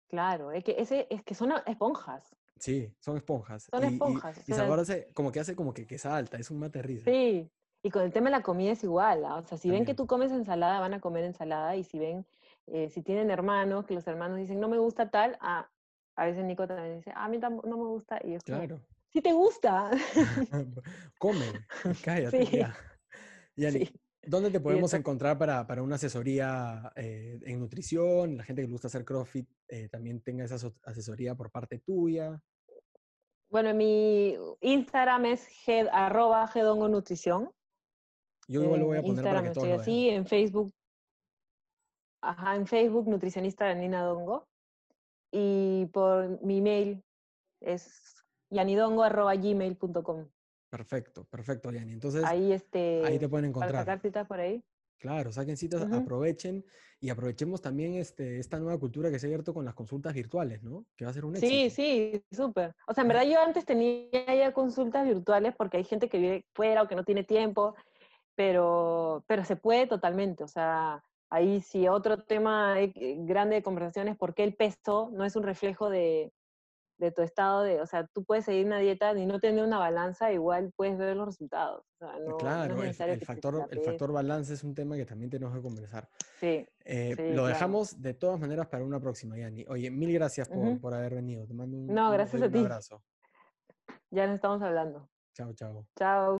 Claro, es que, ese, es que son esponjas. Sí, son esponjas. Son esponjas. Y, Salvador hace, como que hace como que, que salta, es un mate risa. Sí, y con el tema de la comida es igual. ¿ah? O sea, si ven que tú comes ensalada, van a comer ensalada. Y si ven, eh, si tienen hermanos, que los hermanos dicen, no me gusta tal, ah, a veces Nico también dice, a mí no me gusta. Y yo, claro. sí te gusta. Come, cállate ya. ¿dónde te podemos encontrar para, para, una asesoría eh, en nutrición? La gente que le gusta hacer CrossFit eh, también tenga esa asesoría por parte tuya. Bueno, mi Instagram es head, arroba nutrición. Yo igual lo voy a poner Instagram para que estoy así, en Facebook. Ajá, en Facebook, nutricionista de Nina Dongo y por mi mail es yanidongo.gmail.com. Perfecto, perfecto, Yani. Entonces, ahí, este, ahí te pueden encontrar. Para sacar por ahí. Claro, saquen citas, aprovechen y aprovechemos también este, esta nueva cultura que se ha abierto con las consultas virtuales, ¿no? Que va a ser un éxito. Sí, sí, súper. O sea, en verdad yo antes tenía ya consultas virtuales porque hay gente que vive fuera o que no tiene tiempo, pero, pero se puede totalmente. O sea, Ahí sí, otro tema eh, grande de conversación es por qué el peso no es un reflejo de, tu estado de, o sea, tú puedes seguir una dieta y no tener una balanza, igual puedes ver los resultados. claro, el, factor, el factor balance es un tema que también tenemos que conversar. Sí. Eh, lo dejamos de todas maneras para una próxima, Yani. Oye, mil gracias por, haber venido. Te mando un, no, gracias a ti. abrazo. Ya nos estamos hablando. Chao, chao. Chao.